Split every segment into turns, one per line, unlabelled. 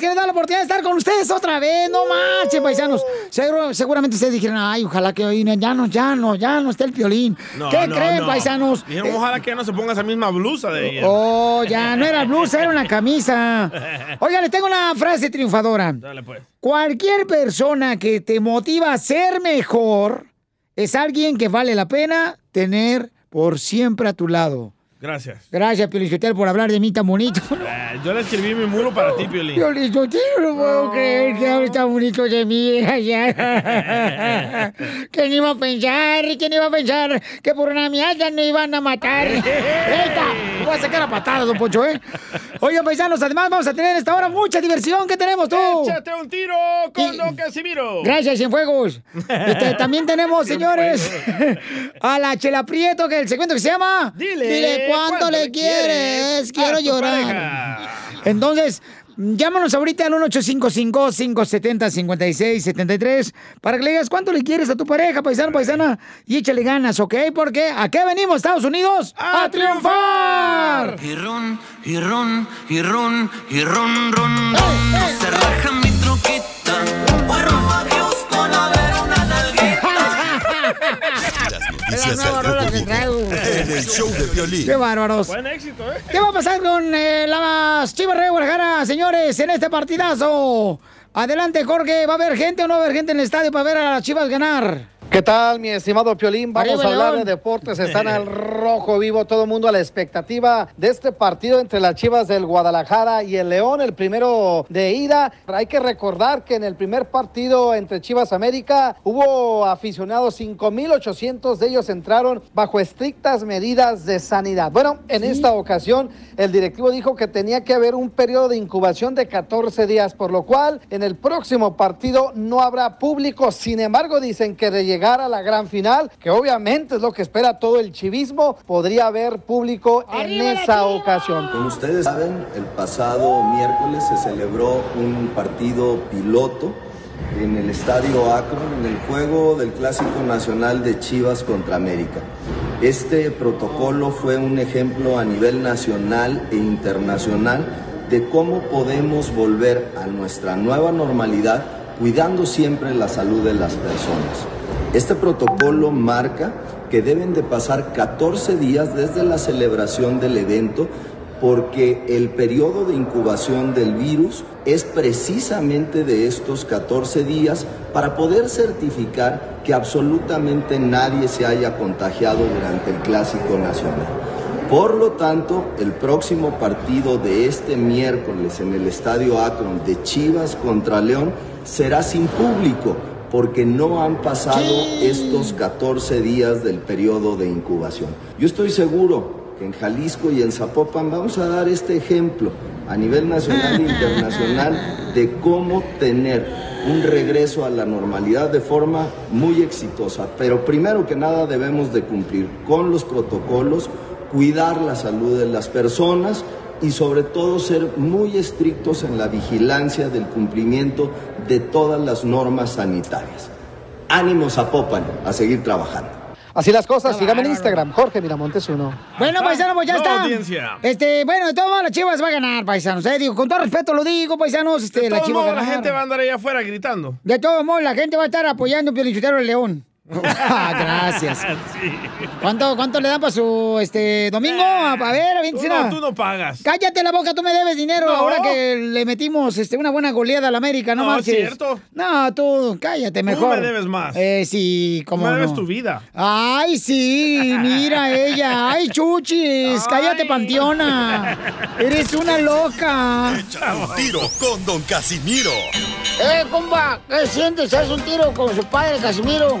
que nos da la oportunidad de estar con ustedes otra vez. No marchen, paisanos. Seguro- seguramente ustedes dijeron, ay, ojalá que hoy ya no, ya no, ya no esté el piolín.
No,
¿Qué
no,
creen,
no.
paisanos?
Dijeron, ojalá que ya no se ponga esa misma blusa de ella.
Oh, ya, no era blusa, era una camisa. Oigan, les tengo una frase triunfadora.
Dale, pues.
Cualquier persona que te motiva a ser mejor es alguien que vale la pena tener por siempre a tu lado.
Gracias.
Gracias, Piolichotel, por hablar de mí tan bonito.
Eh, yo le escribí mi muro para ti, Piolín.
Piolichotel, no puedo creer que hable tan bonito de mí. ¿Quién iba a pensar? ¿Quién iba a pensar que por una miada me iban a matar? ¡Eita! Voy a sacar a patadas, don Poncho, ¿eh? Oigan, paisanos, además vamos a tener esta hora mucha diversión. ¿Qué tenemos tú?
Échate un tiro con Don Casimiro.
Gracias, Cienfuegos. Este, también tenemos, señores, a la Chela Prieto, que el segmento que se llama
Dile
cuánto, le quieres. Quiero llorar. Entonces, llámanos ahorita al 1855-570-5673 para que le digas cuánto le quieres a tu pareja, paisano, paisana, y échale ganas, ¿ok? Porque ¿a qué venimos, Estados Unidos? ¡A, triunfar!
Y ron, y ron, y ron, y ron, ron, ron. No se raja
Noticias
nueva
en el show de violín.
¡Qué bárbaros!
Buen éxito, ¿eh?
¿Qué va a pasar con eh, las Chivas de Guadalajara, señores, en este partidazo? Adelante, Jorge. ¿Va a haber gente o no va a haber gente en el estadio para ver a las Chivas ganar?
¿Qué tal, mi estimado Piolín? Vamos
Arriba,
a hablar
León.
de deportes. Están al rojo vivo, todo el mundo a la expectativa de este partido entre las Chivas del Guadalajara y el León, el primero de ida. Hay que recordar que en el primer partido entre Chivas América hubo aficionados, 5.800 de ellos entraron bajo estrictas medidas de sanidad. Bueno, en esta ocasión el directivo dijo que tenía que haber un periodo de incubación de 14 días, por lo cual en el próximo partido no habrá público. Sin embargo, dicen que de llegar a la gran final, que obviamente es lo que espera todo el chivismo, podría haber público en esa ocasión.
Como ustedes saben, el pasado miércoles se celebró un partido piloto en el Estadio Akron, en el juego del Clásico Nacional de Chivas contra América. Este protocolo fue un ejemplo a nivel nacional e internacional de cómo podemos volver a nuestra nueva normalidad cuidando siempre la salud de las personas. Este protocolo marca que deben de pasar 14 días desde la celebración del evento porque el periodo de incubación del virus es precisamente de estos 14 días para poder certificar que absolutamente nadie se haya contagiado durante el Clásico Nacional. Por lo tanto, el próximo partido de este miércoles en el Estadio Akron de Chivas contra León será sin público porque no han pasado estos 14 días del periodo de incubación. Yo estoy seguro que en Jalisco y en Zapopan vamos a dar este ejemplo a nivel nacional e internacional de cómo tener un regreso a la normalidad de forma muy exitosa. Pero primero que nada debemos de cumplir con los protocolos, cuidar la salud de las personas y sobre todo ser muy estrictos en la vigilancia del cumplimiento de todas las normas sanitarias. Ánimo Zapopan a seguir trabajando.
Así las cosas, síganme en Instagram, Jorge Miramontes uno.
Bueno, paisano, pues ya
No,
está.
audiencia.
Este, bueno, de todas maneras, las Chivas va a ganar, paisanos. Eh, digo, con todo respeto lo digo, paisanos, este,
De
la
todos
Chivas va a
modos, la gente va a andar allá afuera gritando.
De todos modos, la gente va a estar apoyando a Piolichotero el León. Ah, Gracias.
Sí.
¿Cuánto, ¿Cuánto le dan para su este domingo? A, a ver,
Tú
aviéntesela.
no, tú no pagas.
Cállate la boca, tú me debes dinero
No.
ahora que le metimos este, una buena goleada a la América, no,
No,
marches.
es cierto.
No, tú, cállate mejor.
me debes más.
Eh, sí, como
me debes
no.
tu vida.
Ay, sí, mira ella. Ay, chuchis, cállate, panteona. Eres una loca.
Échate un tiro con Don Casimiro.
Eh, compa, ¿qué sientes? ¿Haz un tiro con su padre, Casimiro?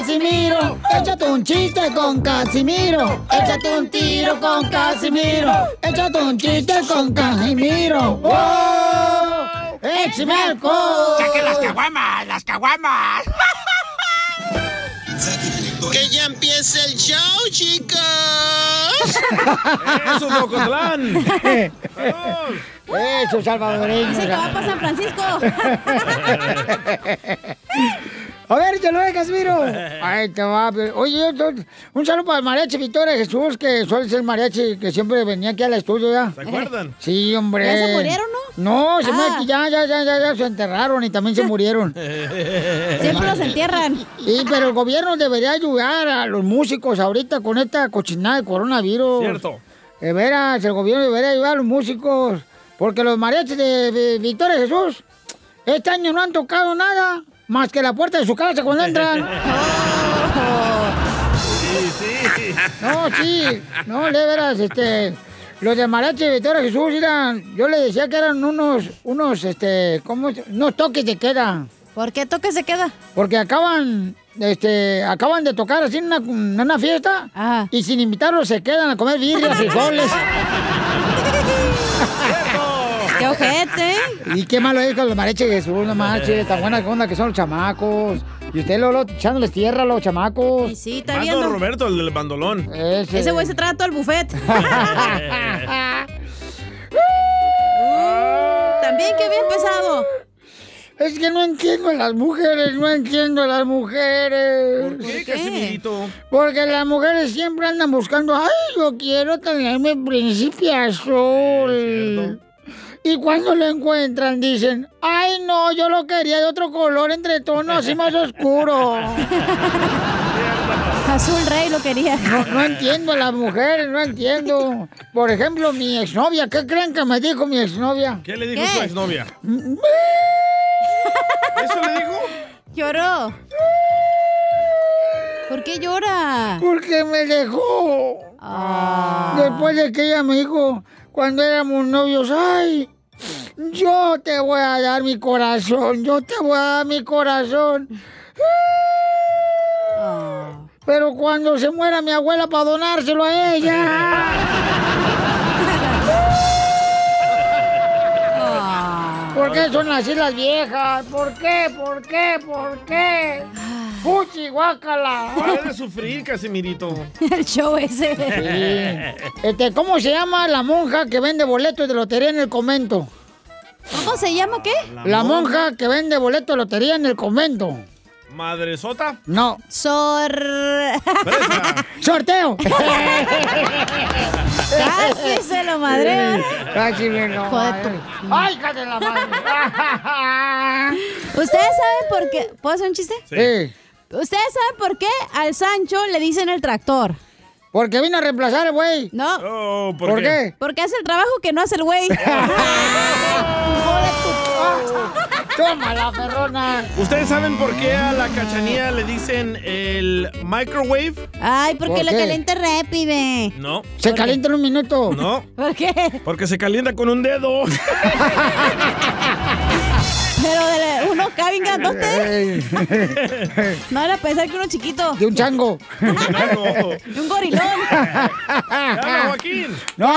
Casimiro. Échate un chiste con Casimiro. Échate un tiro con Casimiro. Échate un chiste con Casimiro. ¡Wow! ¡Échame alcohol!
¡Saquen las caguamas! ¡Las caguamas! Que ya empiece el show, chicos.
¡Eso, Mocotlán!
Eso, salvadoreño.
Dice que va para San Francisco.
A ver, te lo de Casimiro. Ahí te va. pero- Oye, un saludo para el mariachi Victoria Jesús, que suele ser el mariachi que siempre venía aquí al estudio ya.
¿Se acuerdan?
Sí, hombre.
¿Ya se murieron,
no? No, se
Ah.
ya, ya, ya, ya, ya se enterraron y también se murieron.
Siempre los entierran.
Sí, pero el gobierno debería ayudar a los músicos ahorita con esta cochinada de coronavirus.
Cierto.
De veras, el gobierno debería ayudar a los músicos. Porque los mariachis de, de Victoria Jesús este año no han tocado nada más que la puerta de su casa cuando entran.
Sí, sí.
No, sí, no, de veras, este, los de mariachi de Victoria Jesús eran, yo le decía que eran unos, unos, este, ¿cómo? Unos toques de queda.
¿Por qué toque se queda?
Porque acaban, este, acaban de tocar así en una, en una fiesta
Ajá.
y sin invitarlos se quedan a comer birrias, frijoles.
¡Qué ojete!
y qué malo es con los mariachis de Jesús, no manches, tan buena onda que son los chamacos. Y usted, Lolo, echándoles tierra a los chamacos.
Y sí, está
Mando
viendo.
Roberto, el del bandolón.
Ese,
Ese güey se traga todo el buffet. También que bien pesado.
Es que no entiendo a las mujeres, no entiendo a las mujeres.
¿Por qué,
qué?
Casimirito?
Porque las mujeres siempre andan buscando, ay, yo quiero tenerme príncipe azul. Y cuando lo encuentran dicen, ay, no, yo lo quería de otro color entre tonos así más oscuro.
Azul Rey lo quería.
No, no entiendo a las mujeres, no entiendo. Por ejemplo, mi exnovia, ¿qué creen que me dijo mi exnovia?
¿Qué le dijo
¿Qué?
su exnovia? ¿Eso le dijo?
Lloró. ¿Por qué llora?
Porque me dejó.
Ah.
Después de que ella me dijo, cuando éramos novios, ay, yo te voy a dar mi corazón, yo te voy a dar mi corazón.
Ah.
Pero cuando se muera mi abuela para donárselo a ella. ¿Por qué son así las viejas? ¿Por qué? ¿Por qué? ¿Por qué? ¡Fuchi, guácala!
Pare de sufrir, Casimirito.
El show ese.
Sí. Este, ¿Cómo se llama la monja que vende boletos de lotería en el convento?
¿Cómo se llama qué?
La monja que vende boletos de lotería en el convento.
¿Madre Sota?
No.
Sor...
¡Sorteo!
Casi se lo madre.
Casi me lo madre. ¡Ay, de la madre!
¿Ustedes saben por qué? ¿Puedo hacer un chiste?
Sí.
¿Ustedes saben por qué al Sancho le dicen el tractor?
Porque vino a reemplazar el güey.
No,
Oh, ¿por,
¿Por qué?
porque hace el trabajo que no hace el güey.
¡Toma la perrona!
¿Ustedes saben por qué a la cachanía le dicen el microwave?
Ay, porque
¿Por
le
qué?
calienta rápido.
No.
Se calienta en un minuto.
No,
¿Por qué?
porque se calienta con un dedo.
Pero de uno cabe en grandote. No era pensar que uno chiquito.
De un chango.
De un gorilón.
No.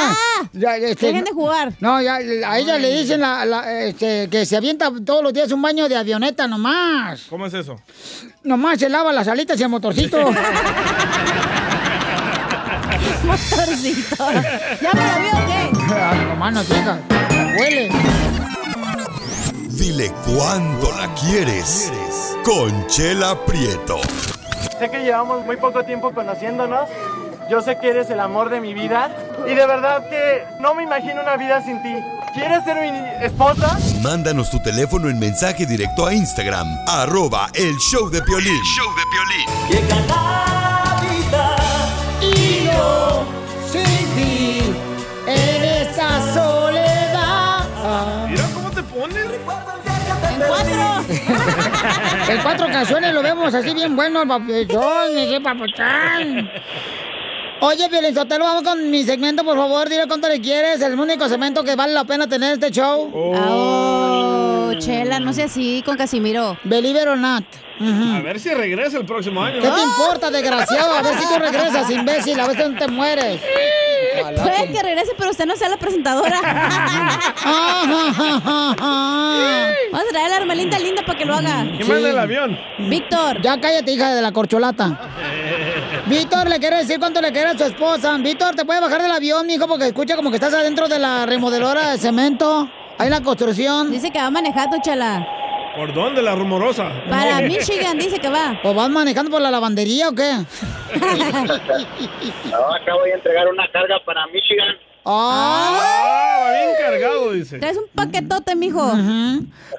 Ya, este,
Dejen de jugar.
No, ya, a ella le dicen la- la, este, que se avienta todos los días un baño de avioneta nomás.
¿Cómo es eso?
Nomás se lava las alitas y el motorcito.
Motorcito. ¿Ya me lo vio o qué?
Ah, nomás no digas. Huele.
Dile cuándo la quieres. Conchela Prieto.
Sé que llevamos muy poco tiempo conociéndonos. Yo sé que eres el amor de mi vida. Y de verdad que no me imagino una vida sin ti. ¿Quieres ser mi esposa?
Mándanos tu teléfono en mensaje directo a Instagram. Arroba el show de Piolín. show de Piolín.
Y yo En
cuatro
ocasiones lo vemos así bien bueno, papuchón, papuchón. Oye, Pielizotelo, vamos con mi segmento, por favor. Dile cuánto le quieres. El único segmento que vale la pena tener en este show.
Oh, Chela, no sea así con Casimiro.
Believe it or not.
A ver si regresa el próximo año.
¿Qué te importa, desgraciado? A ver si tú regresas, imbécil. A ver si no te mueres.
Puede que regrese, pero usted no sea la presentadora. Vamos a traer a la hermelita linda para que lo haga.
¿Quién manda el avión?
Víctor.
Ya cállate, hija de la corcholata. Víctor le quiere decir cuánto le quiere a su esposa. Víctor, ¿te puede bajar del avión, mijo? Porque escucha como que estás adentro de la remodelora de cemento. Ahí en la construcción.
Dice que va manejando, chala.
¿Por dónde la rumorosa?
Para Michigan dice que va.
¿O vas manejando por la lavandería o qué?
No, acabo de entregar una carga para Michigan.
Ah, bien cargado, dice.
Traes un paquetote, mijo.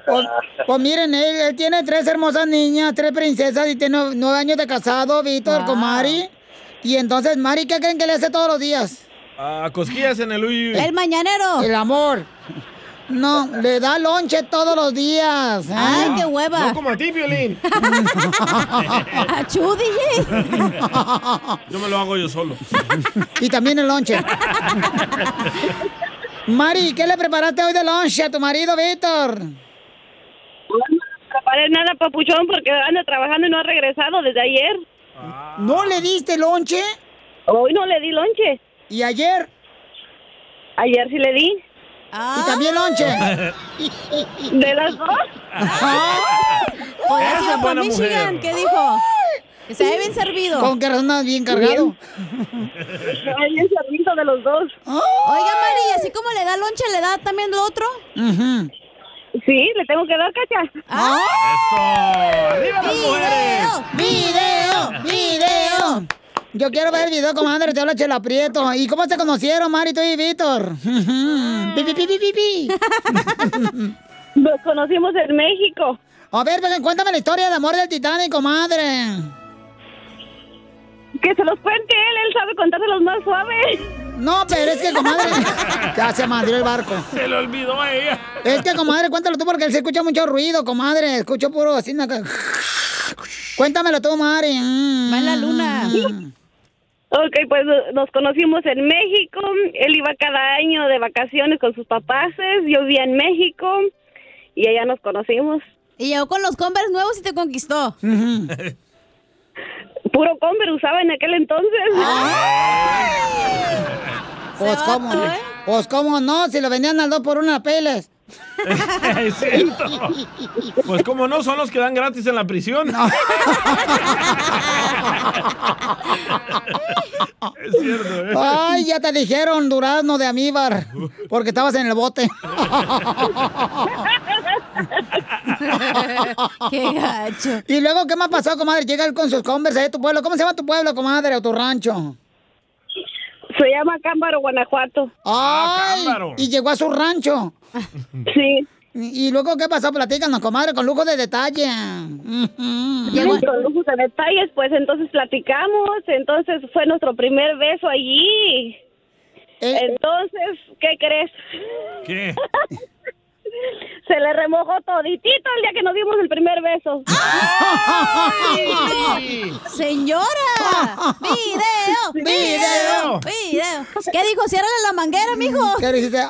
Pues, pues miren, él, él tiene tres hermosas niñas, tres princesas y tiene nueve, años de casado, Víctor, con Mari. Y entonces, Mari, ¿qué creen que le hace todos los días?
Ah, cosquillas en el uy. uy.
El mañanero.
El amor. No, le da lonche todos los días. ¿eh?
Ay, qué hueva.
No como a ti, Violín.
Achú.
Yo me lo hago yo solo.
Y también el lonche. Mari, ¿qué le preparaste hoy de lonche a tu marido, Víctor?
No preparé nada, papuchón, porque anda trabajando y no ha regresado desde ayer.
¿No le diste lonche?
Hoy no le di lonche.
¿Y ayer?
Ayer sí le di.
¿Y también lonche?
¿De las dos?
Pues
Esa
ha sido
es
por
buena
Michigan,
mujer.
¿qué dijo? Que se ve bien servido.
¿Con qué razón andas bien cargado?
bien servido de los dos.
Oiga, Mari, ¿y así como le da lonche, le da también lo otro?
Sí, le tengo que dar cacha.
¡Eso! ¡Arriba las mujeres!
¡Video! ¡Video! Yo quiero ver el video, comadre, te habla Chela Prieto. ¿Y cómo se conocieron, Mari, tú y Víctor? pi, pi, pi, pi, pi, pi.
Nos conocimos en México.
A ver, venga, cuéntame la historia de amor del Titanic, comadre.
Que se los cuente él, él sabe contárselos más suave.
No, pero es que, comadre, ya se madrió el barco.
Se le olvidó a ella.
Es que, comadre, cuéntalo tú porque él se escucha mucho ruido, comadre. Escucho puro así. Cuéntamelo tú, Mari. Mm.
Va en la luna.
Ok, pues nos conocimos en México. Él iba cada año de vacaciones con sus papás. Yo vivía en México y allá nos conocimos.
Y llegó con los Converse nuevos y te conquistó.
Puro Converse usaba en aquel entonces.
Pues cómo, no? pues cómo no, si lo vendían al dos por una peles.
es cierto. Pues como no, son los que dan gratis en la prisión. es cierto, ¿eh?
Ay, ya te dijeron durazno de amíbar, porque estabas en el bote.
Qué gacho.
Y luego, ¿qué más pasó, comadre? Llega él con sus converse de tu pueblo. ¿Cómo se llama tu pueblo, comadre, o tu rancho?
Se llama Cámbaro, Guanajuato.
Ay, y llegó a su rancho.
Sí.
¿Y luego qué pasó? Platícanos, comadre, con lujo de detalle.
Con lujos de detalles, pues entonces platicamos, entonces fue nuestro primer beso allí. Entonces, ¿qué crees?
¿Qué?
Se le remojó toditito el día que nos dimos el primer beso.
¡Señora! ¡Video! ¡Video! ¡Video! ¿Qué dijo? Ciérrale la manguera, mijo.
¿Qué le dijiste?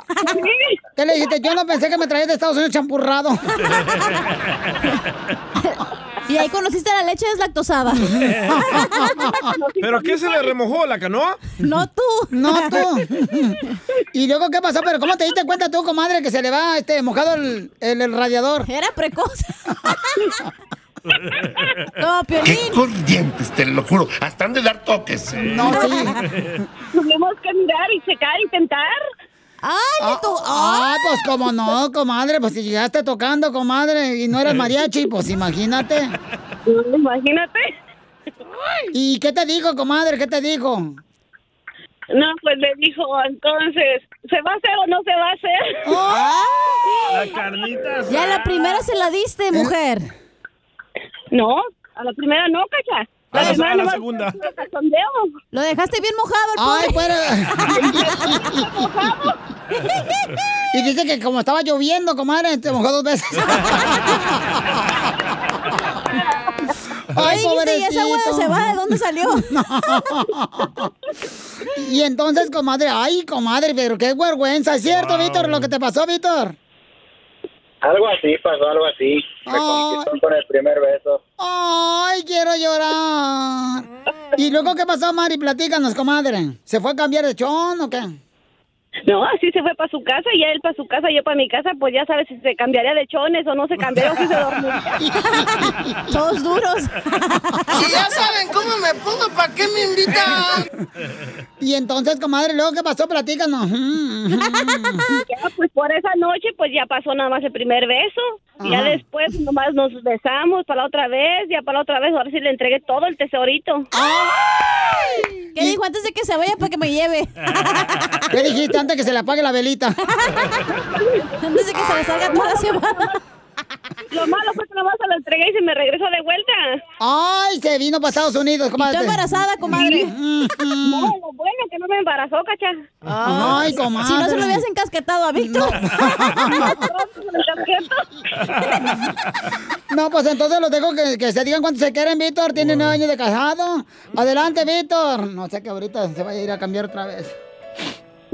¿Qué le dijiste? Yo no pensé que me traías de Estados Unidos champurrado.
Y ahí conociste la leche deslactosada.
¿Pero qué se le remojó? ¿La canoa?
No tú.
No tú. ¿Y luego qué pasó? ¿Pero cómo te diste cuenta tú, comadre, que se le va este mojado el, el- el radiador?
Era precoz. No,
Qué corrientes, te lo juro. Hasta han de dar toques.
No, sí.
Tuvimos que mirar y checar y
¡Ay,
tú! Ah, pues cómo no, comadre. Pues si llegaste tocando, comadre, y no eras mariachi, pues imagínate.
Imagínate.
¿Y qué te dijo, comadre? ¿Qué te dijo?
No, pues le dijo, entonces, ¿se va a hacer o no se va a hacer?
La carnita.
Ya la primera se la diste, mujer.
No, a la primera no, cacha.
A la- a la segunda.
Lo dejaste bien mojado, el
Ay,
pobre.
Y dice que como estaba lloviendo, comadre, te mojó dos veces.
Ay, ¿y esa agua de cebada de dónde salió?
Y entonces, comadre, ay, comadre, pero qué vergüenza. ¿Es cierto, Víctor, lo que te pasó, Víctor?
Algo así pasó, algo así. Me conquistó con el primer beso.
Ay, quiero llorar. ¿Y luego qué pasó, Mari? Platícanos, comadre. ¿Se fue a cambiar de chón o qué?
No, así se fue para su casa y él para su casa, yo para mi casa, pues ya sabes si se cambiaría de chones o no se cambiaría o si se dormiría.
Todos duros.
Si ya saben cómo me pongo, ¿para qué me invitan?
Y entonces, comadre, ¿luego qué pasó? Platícanos.
Ya, pues por esa noche, pues ya pasó nada más el primer beso. Y ya después nomás nos besamos para la otra vez, ya para la otra vez, ahora sí le entregué todo el tesorito.
¿Qué dijo antes de que se vaya para que me lleve?
¿Qué dijiste antes que se le apague la velita?
Antes de que se le salga toda la semana.
Lo malo fue que nomás se lo entregué y se me regresó de vuelta.
Ay, se vino para Estados Unidos, comadre.
¿Y tú embarazada, comadre?
No, lo bueno que no me embarazó, cacha.
Ay, comadre.
Si no se lo hubieras encasquetado a Víctor.
No, pues entonces los dejo que, que se digan cuánto se quieren, Víctor. Tiene nueve años de casado. Adelante, Víctor. No sé que ahorita se vaya a ir a cambiar otra vez.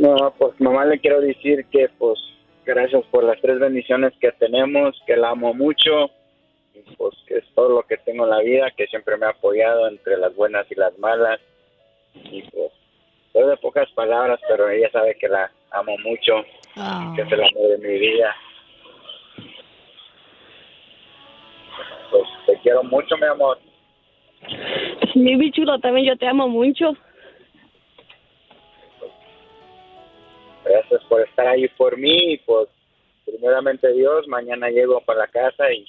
No, pues nomás le quiero decir que pues gracias por las tres bendiciones que tenemos, que la amo mucho, y pues que es todo lo que tengo en la vida, que siempre me ha apoyado entre las buenas y las malas. Y pues, soy de pocas palabras, pero ella sabe que la amo mucho, que es el amor de mi vida. Pues te quiero mucho, mi amor.
Mi bichulo, también yo te amo mucho.
Por estar ahí por mí y pues primeramente Dios, mañana llego para la casa y,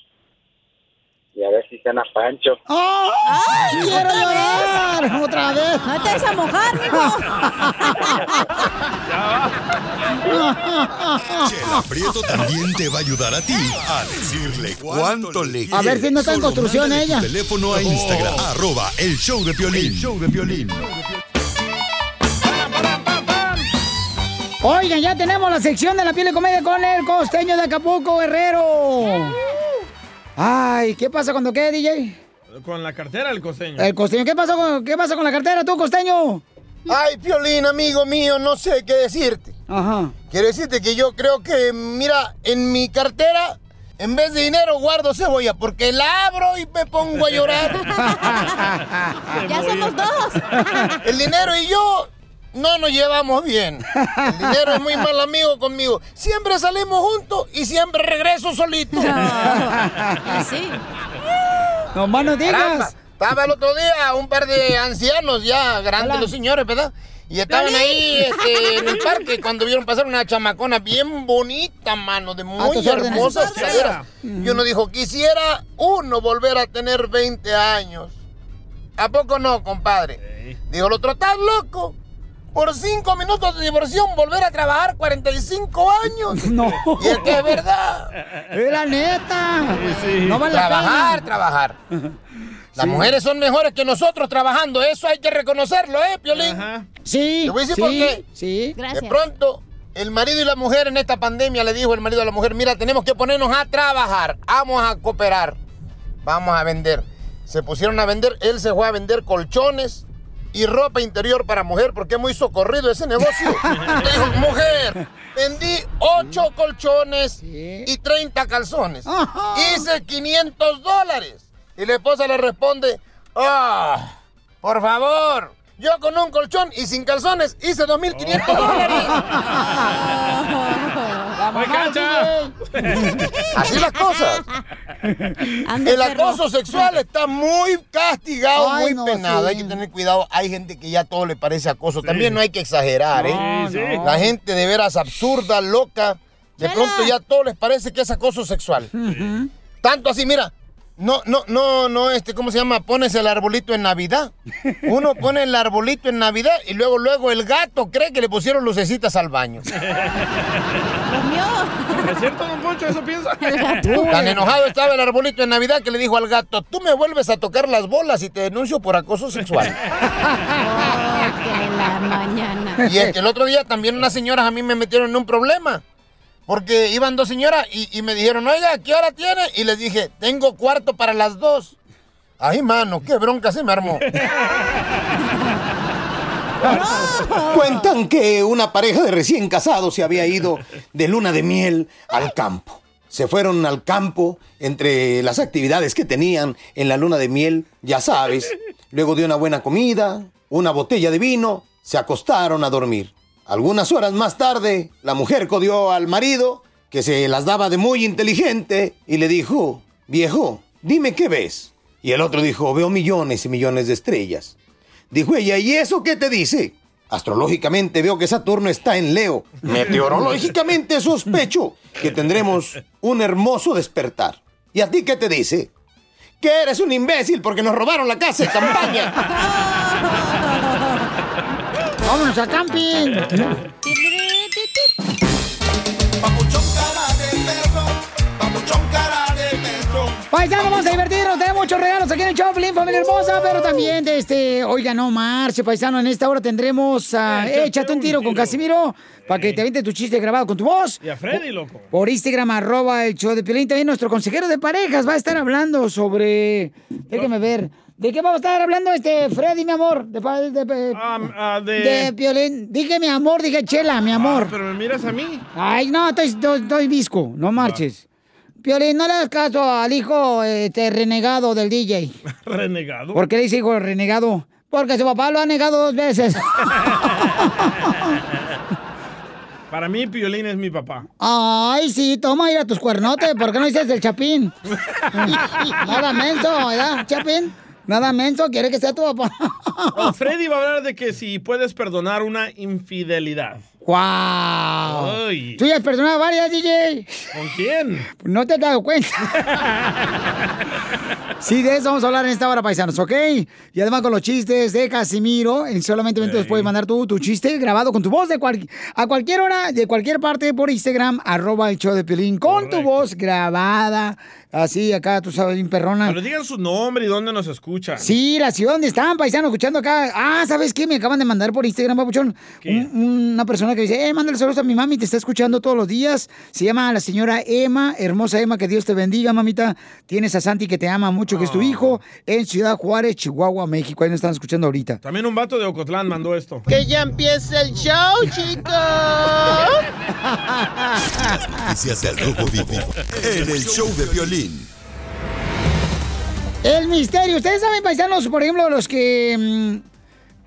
y a ver si cena Pancho.
¡Ay, quiero llorar! ¡Otra vez!
¡No te vas a mojar,
Chela Prieto también te va a ayudar a ti a decirle cuánto le quieres.
A ver si no está en construcción ella.
teléfono a Instagram, arroba el show de Piolín. El show de Piolín.
Oigan, ya tenemos la sección de la piel de comedia con el costeño de Acapulco, Guerrero. Ay, ¿qué pasa cuando qué, DJ?
Con la cartera el costeño.
El costeño, ¿qué pasa con, qué pasa con la cartera tú, costeño?
Ay, Piolín, amigo mío, no sé qué decirte.
Ajá.
Quiero decirte que yo creo que, mira, en mi cartera, en vez de dinero, guardo cebolla, porque la abro y me pongo a llorar.
Ya somos dos.
El dinero y yo no nos llevamos bien. El dinero es muy mal amigo conmigo. Siempre salimos juntos y siempre regreso solito.
Sí.
No más no
Caramba,
digas.
Estaba el otro día un par de ancianos ya, grandes
Hola.
los señores, ¿verdad? Y estaban ahí este, en el parque cuando vieron pasar una chamacona bien bonita, mano, de muy hermosas caderas. Y uno dijo, quisiera uno volver a tener 20 años. ¿A poco no, compadre? Dijo el otro, ¿estás loco? Por cinco minutos de diversión, volver a trabajar 45 años.
No.
Y es que es verdad.
Es la neta. No vale la
trabajar, trabajar. Las
Sí.
mujeres son mejores que nosotros trabajando, eso hay que reconocerlo, ¿eh, Piolín?
Sí.
Te voy a decir
sí,
por qué.
Sí.
De pronto, el marido y la mujer en esta pandemia le dijo el marido a la mujer, mira, tenemos que ponernos a trabajar, vamos a cooperar, vamos a vender. Se pusieron a vender, él se fue a vender colchones y ropa interior para mujer, porque es muy socorrido ese negocio. Dijo, mujer, vendí 8 colchones y 30 calzones. Hice 500 dólares. Y la esposa le responde, ah, por favor, yo con un colchón y sin calzones hice 2.500 dólares. Así las cosas.
Ande,
El
perro.
acoso sexual está muy castigado,
Ay,
muy
no,
penado.
sí.
Hay que tener cuidado. Hay gente que ya todo le parece acoso. También no hay que exagerar, ¿eh?
No, sí.
La gente de veras absurda, loca. De pronto ya todo les parece que es acoso sexual. Tanto así, mira. No, no, no, no, este, ¿cómo se llama? Pones el arbolito en Navidad. Uno pone el arbolito en Navidad y luego, luego el gato cree que le pusieron lucecitas al baño.
¿Es cierto, don Poncho? ¿Eso piensa?
Tan enojado estaba el arbolito en Navidad que le dijo al gato, tú me vuelves a tocar las bolas y te denuncio por acoso sexual.
Que la mañana.
Y es que el otro día también unas señoras a mí me metieron en un problema. Porque iban dos señoras y, me dijeron, oiga, ¿qué hora tiene? Y les dije, tengo cuarto para las dos. Ay, mano, qué bronca se me armó. Cuentan que una pareja de recién casados se había ido de luna de miel al campo. Se fueron al campo entre las actividades que tenían en la luna de miel, ya sabes,
luego de una buena comida, una botella de vino, se acostaron a dormir. Algunas horas más tarde, la mujer codió al marido, que se las daba de muy inteligente, y le dijo, viejo, dime qué ves. Y el otro dijo, veo millones y millones de estrellas. Dijo ella, ¿y eso qué te dice? Astrológicamente veo que Saturno está en Leo. Meteorológicamente sospecho que tendremos un hermoso despertar. ¿Y a ti qué te dice? Que eres un imbécil porque nos robaron la casa de campaña.
¡Vámonos a camping! Paisano, vamos a divertirnos, tenemos muchos regalos aquí en el Choplin, familia hermosa, pero también de este, oiga, no marche, paisano, en esta hora tendremos a Échate un tiro con Casimiro, para que te aviente tu chiste grabado con tu voz.
Y a Freddy, loco.
Por Instagram, arroba el show de Piolín. También nuestro consejero de parejas va a estar hablando sobre, déjame ver, ¿de qué vamos a estar hablando este Freddy, mi amor? De, de, de,
Ah, de...
de Piolín. Dije mi amor, dije chela, mi amor.
Ah, pero me miras a mí.
Ay, no, estoy, estoy, estoy visco, no marches. Piolín, no le hagas caso al hijo este, renegado del DJ.
Renegado.
¿Por qué le dice hijo renegado? Porque su papá lo ha negado dos veces.
Para mí, Piolín es mi papá.
Ay, sí, toma ir a tus cuernotes. ¿Por qué no dices el chapín? Nada menso, ¿verdad, chapín? Nada menso, quiere que sea tu papá.
Freddy va a hablar de que si puedes perdonar una infidelidad.
¡Wow!
Ay.
¿Tú ya has perdonado varias, DJ?
¿Con quién?
No te has dado cuenta. Sí, de eso vamos a hablar en esta hora, paisanos, ¿ok? Y además con los chistes de Casimiro, en solamente minutos puedes mandar tu, tu chiste grabado con tu voz de cual- a cualquier hora, de cualquier parte por Instagram, arroba el show de Pelín, con tu voz grabada, así acá, tú sabes, bien perrona.
Pero digan su nombre y dónde nos escuchan.
Sí, la ciudad donde están, paisanos, escuchando acá. Ah, ¿sabes qué? Me acaban de mandar por Instagram, papuchón. un- una persona que dice, eh, mándale saludos a mi mami, te está escuchando todos los días. Se llama la señora Emma, hermosa Emma, que Dios te bendiga, mamita. Tienes a Santi que te ama mucho, que es tu hijo, en Ciudad Juárez, Chihuahua, México. Ahí nos están escuchando ahorita.
También un vato de Ocotlán mandó esto.
Que ya empiece el show, chicos.
Noticias del Rojo Vivo en el show de violín.
El misterio. Ustedes saben, paisanos, por ejemplo, los que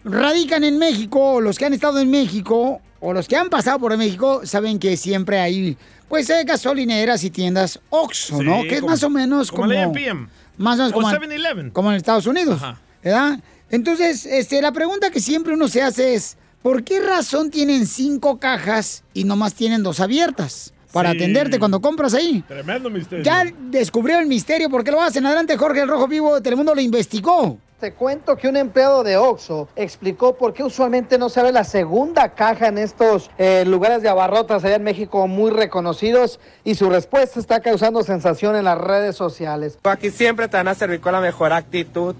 mm, radican en México, o los que han estado en México, o los que han pasado por México, saben que siempre hay, pues, eh, gasolineras y tiendas Oxxo, ¿no? Que es
como-
más o menos
como
como...
AMPM.
Más o menos como,
7-Eleven.
como en Estados Unidos, ¿verdad? Entonces, este, la pregunta que siempre uno se hace es, ¿por qué razón tienen cinco cajas y nomás tienen dos abiertas? Para
Sí.
atenderte cuando compras ahí.
Tremendo misterio.
Ya descubrió el misterio, ¿por qué lo hacen? Adelante, Jorge, el Rojo Vivo de Telemundo lo investigó.
Te cuento que un empleado de Oxxo explicó por qué usualmente no se abre la segunda caja en estos eh, lugares de abarrotas allá en México muy reconocidos y su respuesta está causando sensación en las redes sociales.
Aquí siempre te van a servir con la mejor actitud.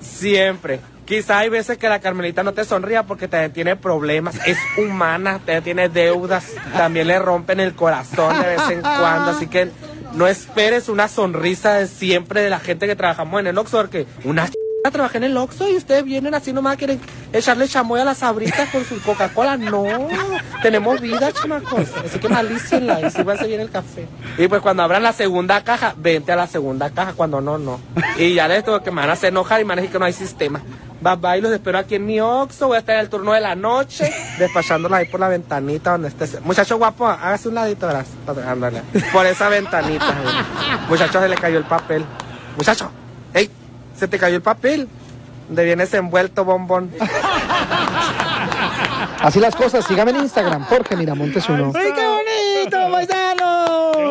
Siempre. Quizá hay veces que la Carmelita no te sonría porque también tiene problemas. Es humana, también tiene deudas. También le rompen el corazón de vez en cuando. Así que no esperes una sonrisa de siempre de la gente que trabajamos en el Oxxo. Porque una ch... trabajé en el Oxxo y ustedes vienen así nomás quieren echarle chamoy a las sabritas con su Coca-Cola. No, tenemos vida, chamacos. Así que malícenla y sírvanse bien el café. Y pues cuando abran la segunda caja, vente a la segunda caja. Cuando no, no. Y ya les tengo que me van a hacer enojar y me van a decir que no hay sistema. Bye bye, los espero aquí en mi Oxxo. Voy a estar en el turno de la noche, despachándola ahí por la ventanita donde estés. Muchacho guapo, hágase un ladito. Ándale. Por esa ventanita. güey. Muchacho, se le cayó el papel. Muchacho, ey, se te cayó el papel. ¿Dónde vienes envuelto, bombón?
Así las cosas, sígame en Instagram, Jorge Miramontes uno.
¡Ay, qué bonito,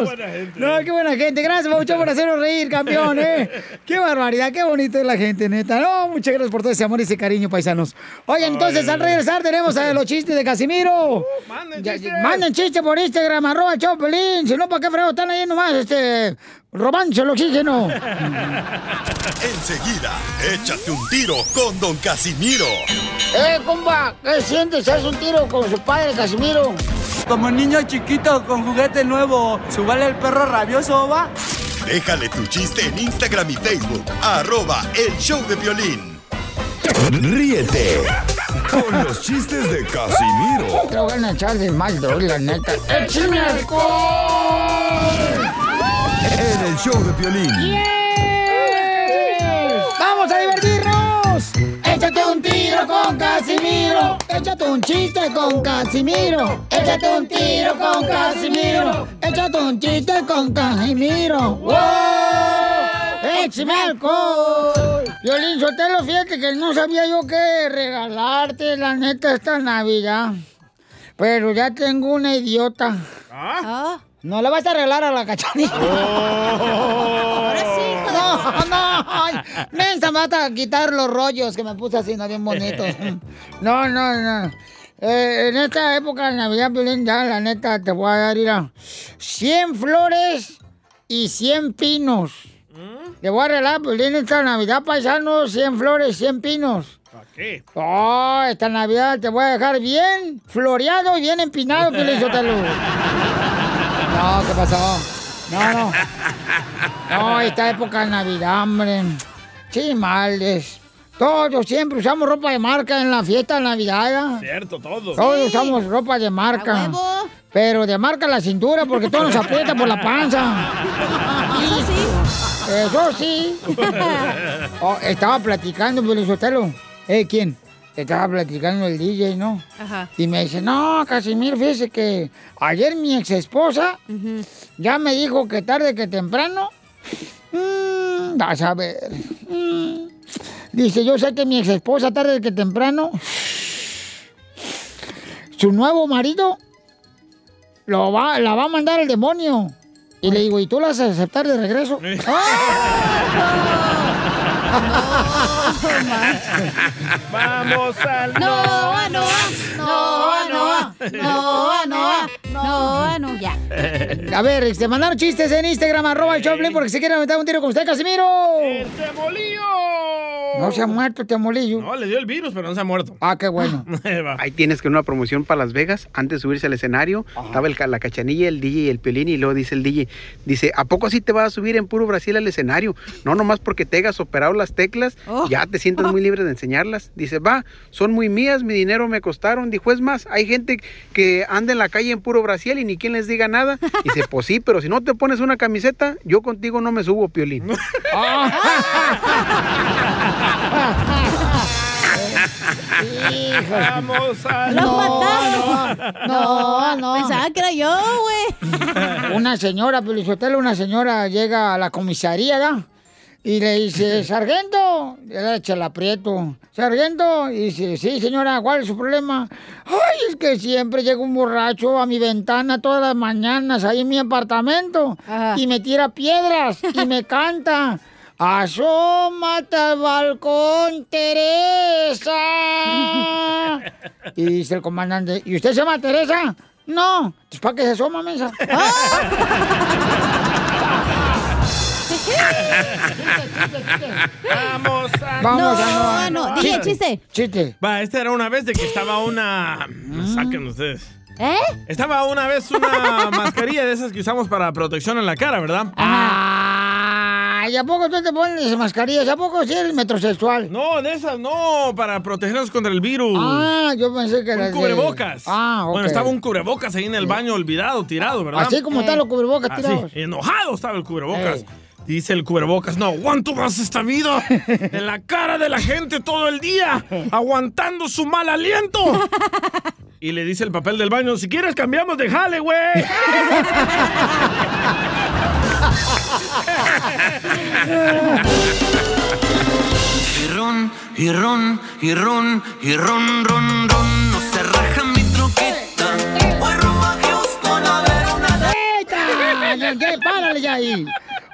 paisanos! Qué buena gente. No, qué buena gente. Gracias, mucho por hacernos reír, campeón, ¿eh? Qué barbaridad, qué bonito es la gente, neta. No, muchas gracias por todo ese amor y ese cariño, paisanos. Oigan, entonces, al regresar tenemos a los chistes de Casimiro.
manden
Ya-
chistes.
Manden chistes por Instagram, arroba el Chopelín. Si no, ¿para qué frego están ahí nomás, este, robándose el oxígeno?
Enseguida, échate un tiro con Don Casimiro.
¡Eh, compa! ¿Qué sientes? ¿Haz un tiro con su padre, Casimiro?
Como niño chiquito con juguete nuevo, ¿subale el perro rabioso, va?
Déjale tu chiste en Instagram y Facebook, arroba el show de violín. Ríete con los chistes de Casimiro
Te voy a echar de mal, la neta. ¡Échame alcohol!
En el show de violín.
¡Vamos a divertirnos! Échate un tiro con Casimiro. Échate un chiste con Casimiro. Échate un tiro con Casimiro. Échate un chiste con Casimiro. ¡Wow! ¡Échame alcohol! Violín Sotelo, fíjate que no sabía yo qué regalarte, la neta, esta Navidad. Pero ya tengo una idiota.
¿Ah?
No le vas a regalar a la cachanilla.
Ahora sí, hijo de-
No, no, ay, mensa, me vas a quitar los rollos que me puse así, no bien bonitos. No, no, no. Eh, en esta época de Navidad, Piolín, ya la neta te voy a dar, mira, 100 flores y 100 pinos. Le voy a regalar, Piolín, esta Navidad, paisano, 100 flores, 100 pinos.
¿Para qué?
Oh, esta Navidad te voy a dejar bien floreado y bien empinado, Piolín Sotelo. No, ¿qué pasó? No, no. No, esta época de Navidad, hombre. Sí, males. Todos siempre usamos ropa de marca en la fiesta de Navidad. ¿ya?
Cierto, todo.
Todos usamos ropa de marca. Pero de marca la cintura porque todo nos aprieta por la panza.
Eso sí.
Eso sí. Oh, estaba platicando, Pelizotelo. ¿Eh, quién? Estaba platicando el DJ, ¿no?
Ajá.
Y me dice, no, Casimir, fíjese que ayer mi ex esposa ya me dijo que tarde que temprano. mm, vas a ver. mm, dice, yo sé que mi ex esposa tarde que temprano. Su nuevo marido lo va, la va a mandar el demonio. Y le digo, ¿y tú la vas a aceptar de regreso?
Vamos al
No, no, no, no, no, no, no, no, ya.
A ver, este, mandaron chistes en Instagram, arroba el Choplin, porque se quieren meter un tiro con usted, Casimiro.
¡El temolillo!
No se ha muerto, Temolillo.
No, le dio el virus, pero no se ha muerto.
Ah, qué bueno.
Ahí tienes que una promoción para Las Vegas, antes de subirse al escenario, estaba el, la cachanilla, el DJ y el piolín, y luego dice el DJ, dice, ¿a poco así te vas a subir en puro Brasil al escenario? No, nomás porque te hayas operado las teclas, ya te sientes muy libre de enseñarlas. Dice, va, son muy mías, mi dinero me costaron. Dijo, es más, hay gente que anda en la calle en puro Brasil y ni quien les diga nada. Dice, pues sí, pero si no te pones una camiseta, yo contigo no me subo, piolín.
Vamos a
¡Los mataron!
No, no.
Pensaba que era yo, güey.
Una señora, Pelizotelo, una señora llega a la comisaría, ¿verdad? Y le dice, sargento, le echa el aprieto. Sargento, y dice, sí, señora, ¿cuál es su problema? Ay, es que siempre llega un borracho a mi ventana todas las mañanas, ahí en mi apartamento, y me tira piedras y me canta. Asómate al balcón, Teresa. Y dice el comandante, ¿y usted se llama Teresa? No, pues para qué se asoma, mensa.
Vamos a...
Vamos a no,
DJ, chiste.
Chiste.
Va, esta era una vez de que estaba una... Saquen ustedes.
¿Eh?
Estaba una vez una mascarilla de esas que usamos para protección en la cara, ¿verdad?
Ay, ¿a poco tú te pones mascarillas? ¿A poco sí eres metrosexual?
No, de esas no, para protegernos contra el virus.
Ah, yo pensé que era
Un cubrebocas.
Ah, ok.
Bueno, estaba un cubrebocas ahí en el baño olvidado, tirado, ¿verdad?
Así como están los cubrebocas
Así,
tirados.
enojado estaba el cubrebocas. Dice el cubrebocas, no aguanto más esta vida en la cara de la gente todo el día, aguantando su mal aliento. Y le dice el papel del baño, si quieres cambiamos de jale, güey.
Y ron, y ron, y ron, y ron, ron, ron. No se raja mi troqueta. Voy rumbo a Houston a ver una...
¡Párale ya ahí!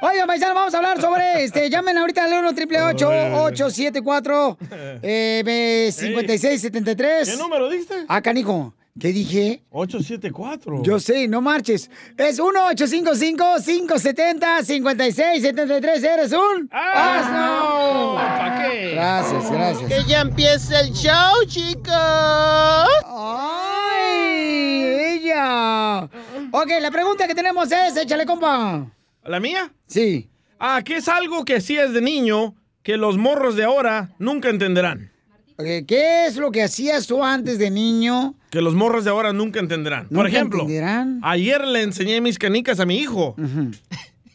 Oigan, paisanos, vamos a hablar sobre este. Llamen ahorita al 1 triple 874 eh, 5673.
¿Qué número diste?
Ah, canijo. ¿Qué dije?
874.
Yo sé, no marches. Es 1-855-570-5673. ¿Eres un? ¡Asno!
¿Para qué?
Gracias, gracias.
Que ya empiece el show, chicos.
¡Ay! ¡Ella! Ok, la pregunta que tenemos es: échale, compa.
¿La mía?
Sí.
Ah, ¿qué es algo que hacías de niño que los morros de ahora nunca entenderán?
¿Qué es lo que hacías tú antes de niño?
Que los morros de ahora nunca entenderán. Por ejemplo,
entenderán.
ayer le enseñé mis canicas a mi hijo.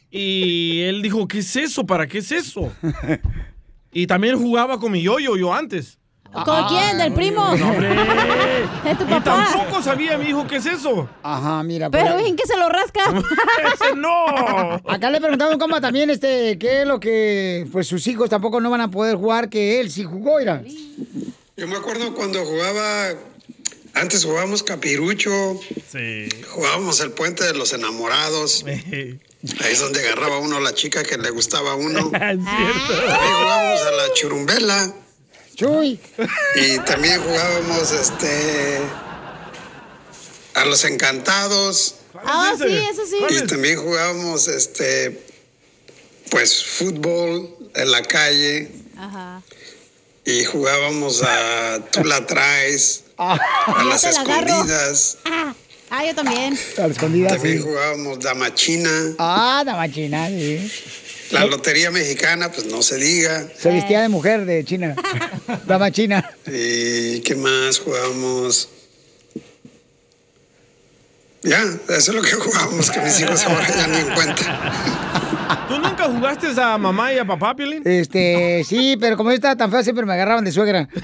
Y él dijo, ¿qué es eso? ¿Para qué es eso? y también jugaba con mi yoyo yo antes.
¿Con quién? ¿Del primo?
No, hombre.
De tu
Y
papá.
tampoco sabía mi hijo qué es eso.
Ajá, mira.
Pero
pues-
bien que se lo rasca.
¡Ese no!
Acá le un compa también, este, qué es lo que, pues sus hijos tampoco no van a poder jugar, que él sí jugó, era.
Yo me acuerdo cuando jugaba, antes jugábamos capirucho,
Sí.
jugábamos el puente de los enamorados. Ahí es donde agarraba uno a la chica que le gustaba a uno. También jugábamos a la churumbela.
Chuy.
Y también jugábamos este a los encantados.
Ah, sí, eso sí.
Y también jugábamos este pues fútbol en la calle.
Ajá.
Y jugábamos a tú la traes, a
Yo
las
la
escondidas.
Ah, ah, yo también.
A la escondida,
También
sí.
jugábamos damachina.
Ah, la machina, sí.
La lotería mexicana, pues no se diga.
Se vestía de mujer de China. Dama china.
¿Y qué más jugábamos? Ya, eso es lo que jugábamos, que mis hijos ahora ya ni en cuenta.
¿Tú nunca jugaste a mamá y a papá, Piolín?
Este, sí, pero como yo estaba tan feo, siempre me agarraban de suegra.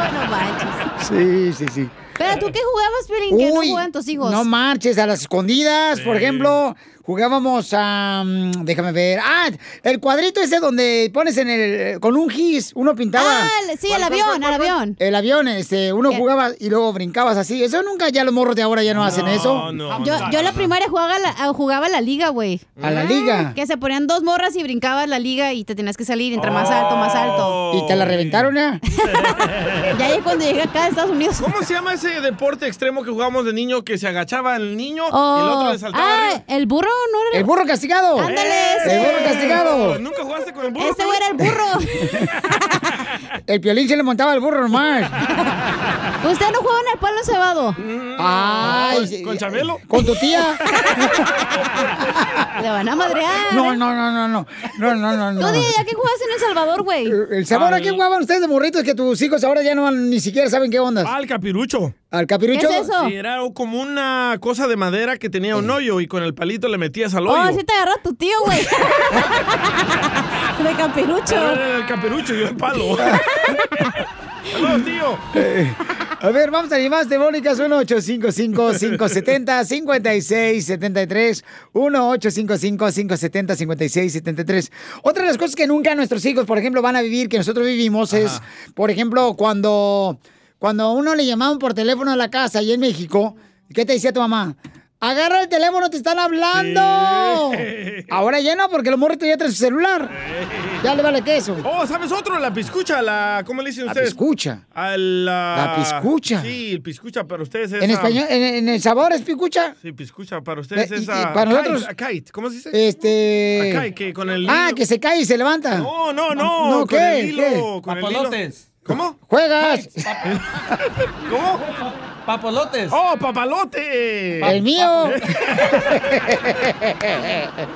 Oh, no manches.
Sí, sí, sí.
Pero tú qué jugabas, Piolín, que no
Uy,
juegan tus hijos.
No marches, a las escondidas, por ejemplo, jugábamos a. mm, déjame ver. Ah, el cuadrito ese donde pones en el. con un gis, uno pintaba.
Ah, el- sí, el avión, el avión.
El avión, este, uno jugaba y luego brincabas así. Eso nunca, ya los morros de ahora ya no, hacen eso.
Yo, yo en la primaria jugaba la, ah, jugaba en la liga, güey.
¿A la liga?
Que se ponían dos morras y brincabas la liga y te tenías que salir entre más alto, más alto.
¿Y te la reventaron ya?
Ya ahí cuando llegué acá a Estados Unidos.
¿Cómo se llama ese deporte extremo que jugábamos de niño que se agachaba el niño y el
Oh,
otro le saltaba
ah,
arriba?
el burro, ¿no era
El burro castigado.
Ándale, ese.
El burro castigado.
¿Nunca jugaste con el burro?
Ese güey era el burro.
El piolín se le montaba al burro nomás.
¿Ustedes no jugaban al palo cebado?
Ay, sí.
¿Con Chabelo?
Con tu tía.
Le van a madrear.
No, no, no, no, no. No, no, no, no.
Tú, día, ¿ya qué jugas en El Salvador, güey?
El sabor, ¿a qué jugaban ustedes de morritos que tus hijos ahora ya no ni siquiera saben qué onda?
Al capirucho.
¿Al capirucho?
Sí, era como una cosa de madera que tenía un hoyo y con el palito le metías al hoyo.
Oh, sí te agarró tu tío, güey. De capirucho.
Era el capirucho y yo el palo. Saludos, tío.
Eh, a ver, vamos a llamadas telefónicas 1-855-570-5673. 1-855-570-5673. Otra de las cosas que nunca nuestros hijos, por ejemplo, van a vivir, que nosotros vivimos, es, por ejemplo, cuando, cuando a uno le llamaban por teléfono a la casa y en México, ¿qué te decía tu mamá? Agarra el teléfono, te están hablando. Ahora ya no, porque los morritos ya traen su celular. Ya le vale queso.
Oh, ¿sabes otro? La piscucha, la... ¿Cómo le dicen
La
ustedes?
piscucha.
A la...
La piscucha.
Sí, el piscucha, para ustedes es...
En
ah,
español, en, en el sabor es picucha.
Sí, piscucha, para ustedes
Eh, y-
es...
y
ah,
para nosotros-
a kite, ¿Cómo se dice?
Este.
A kite, que con el
Ah, que se cae y se levanta.
No, no, no.
No,
con el hilo,
¿Qué?
con el hilo.
Papalotes.
¿Cómo?
Juegas.
¿Cómo?
Papalotes.
¡Oh, papalote!
El mío.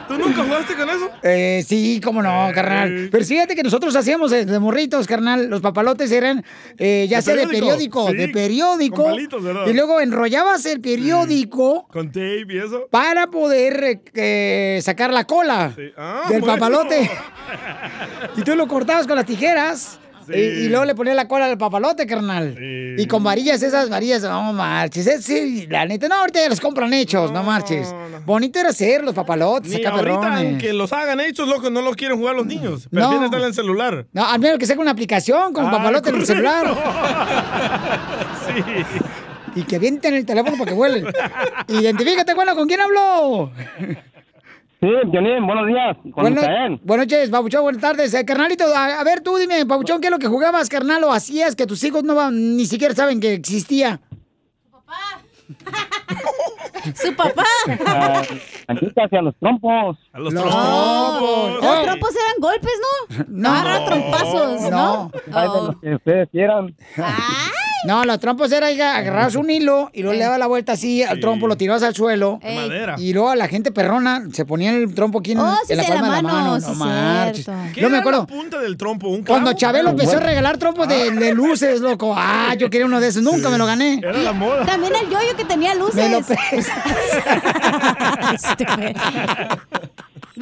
¿Tú nunca jugaste con eso?
Eh, sí, cómo no, carnal. Pero fíjate que nosotros hacíamos eh, de morritos, carnal. Los papalotes eran eh, ya
¿De
sea de
periódico?
periódico,
Sí,
de periódico.
con palitos, ¿verdad?
y luego enrollabas el periódico
Con tape y eso.
para poder eh, eh, sacar la cola
Ah,
del
bueno.
papalote. y tú lo cortabas con las tijeras.
Sí.
Y, y luego le ponías la cola al papalote, carnal. Y con varillas, esas varillas, no marches. Eh, Sí, la neta, no, ahorita ya los compran hechos, no, marches. Bonito era hacer los papalotes,
Ni
acá
ahorita,
perrones.
aunque los hagan hechos, loco, no los quieren jugar los niños. Prefieren
No.
estar en el celular.
No, al menos que saque una aplicación con
Ah,
papalote en el celular.
sí.
Y que vienten el teléfono para que huele. Identifícate, bueno, ¿con quién hablo?
Sí, Pionín, buenos días. Con
Bueno- buenas noches, Pabuchón, buenas tardes. Eh, carnalito, a, a ver tú dime, Pabuchón, ¿qué es lo que jugabas, carnal, o hacías que tus hijos no van- ni siquiera saben que existía?
Su papá.
Ah, Anita hacia los trompos.
A los
Los
Oh,
trompos.
Los
Oh.
trompos eran golpes, ¿no?
No.
Agarra trompazos, ¿no?
No.
Ay, de los que ustedes quieran.
No, los trompos era agarrabas un hilo y luego le dabas la vuelta así al trompo, lo tirabas al suelo.
Ey.
Madera.
Y luego a la gente perrona se ponía el trompo aquí en,
Oh, sí,
en la
sí, en
palma
la
de la
mano, sí,
No marches.
¿Qué
Yo me acuerdo
la punta del trompo? ¿Un
cuando? Chabelo empezó a
Bueno.
regalar trompos de, de luces, loco. Ah, yo quería uno de esos, nunca me lo gané.
Era la moda.
También el yoyo que tenía luces.
Me lo
Este.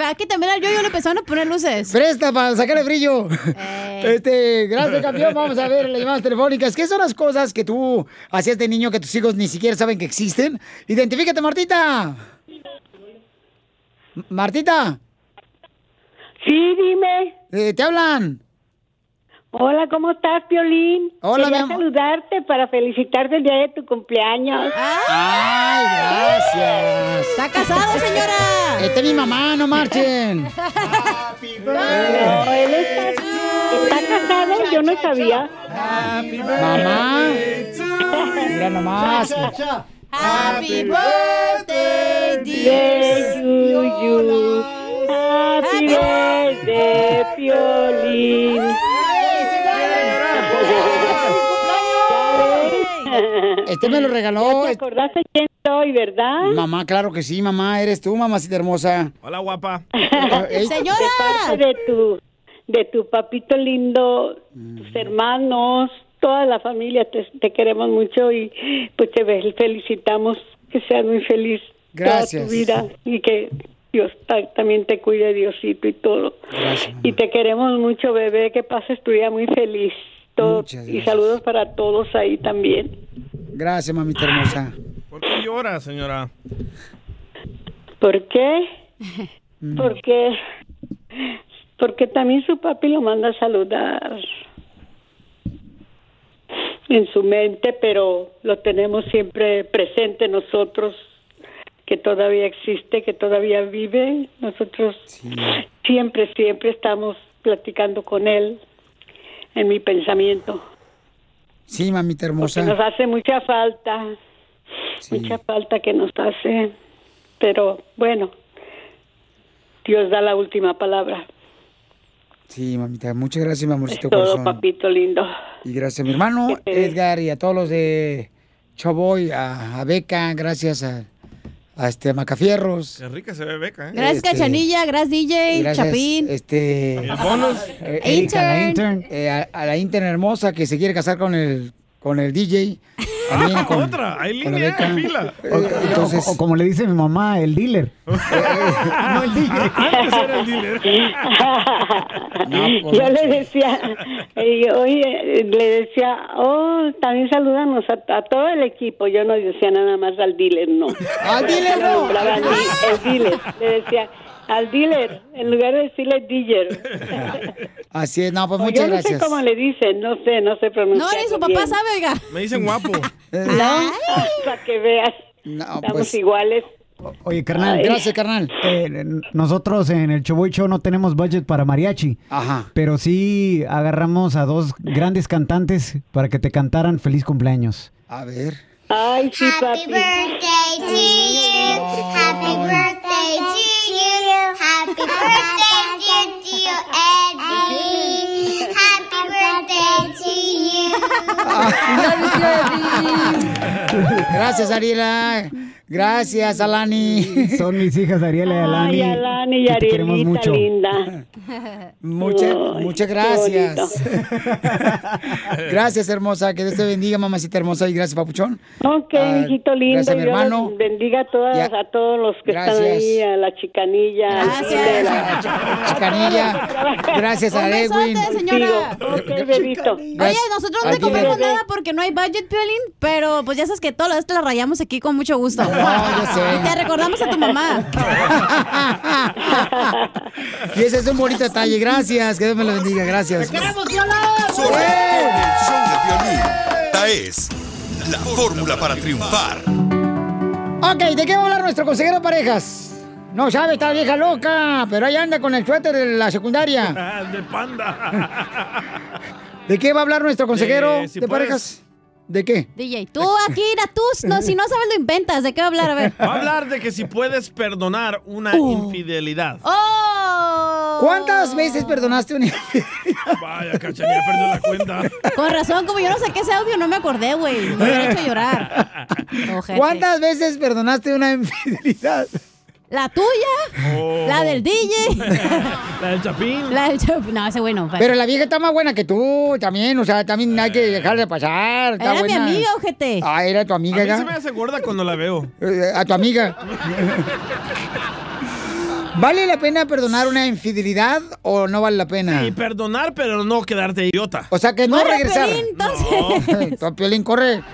Aquí también al yo le empezaron a poner luces.
Presta para sacarle brillo.
Eh.
Este, gracias, campeón. Vamos a ver las llamadas telefónicas. ¿Qué son las cosas que tú hacías de niño que tus hijos ni siquiera saben que existen? Identifícate, Martita. Martita.
Sí, dime.
Eh, ¿Te hablan?
Hola, ¿cómo estás, Piolín?
Hola,
Quería
mi amor.
saludarte para felicitarte el día de tu cumpleaños.
Ay, gracias.
¿Está casado, señora?
Esta es mi mamá, no marchen.
No, él está, está casado, yo no sabía.
Mamá. Mira nomás.
Happy birthday,
dear Yuyu. Happy birthday, Piolín.
Este me lo regaló.
¿Te acordaste quién soy, verdad?
Mamá, claro que sí, mamá. Eres tú, mamacita hermosa.
Hola, guapa.
Ey,
De parte de tu, de tu papito lindo,
Mm.
tus hermanos, toda la familia, te, te queremos mucho y pues te fe- felicitamos que seas muy feliz toda
Gracias.
tu vida y que Dios ta- también te cuide, Diosito y todo. Y te queremos mucho, bebé, que pases tu día muy feliz. Todo,
Muchas
y saludos para todos ahí también.
Gracias, mamita hermosa.
¿Por qué llora, señora?
¿Por qué? Porque porque también su papi lo manda a saludar en su mente, pero lo tenemos siempre presente nosotros, que todavía existe, que todavía vive. Nosotros siempre, siempre estamos platicando con él en mi pensamiento.
Sí, mamita
Porque nos
hermosa.
hace mucha falta, mucha falta que nos hace, pero bueno, Dios da la última palabra.
Sí, mamita. Muchas gracias, mi amorcito
Todo,
corazón.
papito lindo.
Y gracias a mi hermano Edgar y a todos los de Choboy, a, a Beca, gracias a, a este a Macafierros.
Qué rica se ve Beca, ¿eh?
Gracias,
Este,
Cachanilla. Gracias, DJ.
Gracias,
Chapín.
Este,
El bonus.
eh, Erika, la
Intern.
intern, eh, a, a la intern hermosa que se quiere casar con el con el DJ. También
Ah,
con-
otra. Hay línea, hay fila.
Eh, entonces,
O, o como le dice mi mamá, el dealer.
no, el DJ. Antes era el dealer.
pues,
yo le decía, y oye, le decía, oh, también salúdanos a, a todo el equipo. Yo no decía nada más al dealer, no.
Al dealer
Yo
no.
el dealer. Le decía, al dealer, en lugar de decirle dealer.
así es, no, pues muchas
yo no
gracias.
sé cómo le dicen, no sé, no sé pronunciar.
No, ni su papá sabe, oiga.
Me dicen guapo.
No, para que veas.
No,
Estamos
pues,
iguales.
Oye, carnal.
Ay.
Gracias, carnal.
Eh, nosotros en el Choboy Show no tenemos budget para mariachi.
Ajá.
Pero sí agarramos a dos grandes cantantes para que te cantaran feliz cumpleaños.
A ver.
Ay, sí, papi.
birthday to you. Happy birthday to you. Happy birthday, dear, dear Eddie. Happy birthday to you.
Gracias, Ariela. Gracias, Alani.
Son mis hijas Ariela y Alani.
Ay, Alani y
que te queremos
Arielita
mucho.
linda.
Muchas, muchas gracias. gracias, hermosa. Que Dios te bendiga, mamacita hermosa. Y gracias, papuchón.
Ok,
Ah,
hijito lindo.
gracias a mi hermano.
bendiga a, todas, a todos los que están
Gracias.
ahí, a la chicanilla. a-
Chicanilla. Gracias a
Un
Edwin.
besote, señora.
Ok, bebito.
Oye, nosotros no te compramos nada porque no hay budget, Piolín, pero pues ya sabes que todo lo esto lo rayamos aquí con mucho gusto.
yo sé.
Y te recordamos a tu mamá.
Y ese es un bonito detalle. Gracias. Que Dios me lo bendiga. Gracias.
Solo con el show de violín. Esta es la fórmula para triunfar.
Ok, ¿de qué va a hablar nuestro consejero de parejas? No sabe, esta vieja loca, pero ahí anda con el suéter de la secundaria.
de panda.
¿De qué va a hablar nuestro consejero
Eh,
de
puedes-
parejas? ¿De qué?
DJ, tú aquí, tú, no, si no sabes lo inventas. ¿De qué va a hablar? A ver.
Va a hablar de que si puedes perdonar una infidelidad.
¡Oh!
¿Cuántas veces perdonaste una
Vaya, cachanilla, perdió la cuenta.
Con razón, como yo no saqué ese audio, no me acordé, güey. Me hubiera hecho llorar. Ojete.
¿Cuántas veces perdonaste una infidelidad?
¿La tuya?
Oh.
¿La del DJ?
La del chapín.
La del Chapín. No, ese güey no.
Pero la vieja está más buena que tú también, o sea, también hay que dejarle pasar. Está
Era mi amiga, ojete.
Ah, era tu
A
amiga,
mí
ya.
se me hace gorda cuando la veo.
Eh, A tu amiga. ¿Vale la pena perdonar una infidelidad o no vale la pena?
Y perdonar, pero no quedarte idiota.
O sea que no
Corre,
regresar.
Piolín, entonces.
No. Piolín, corre.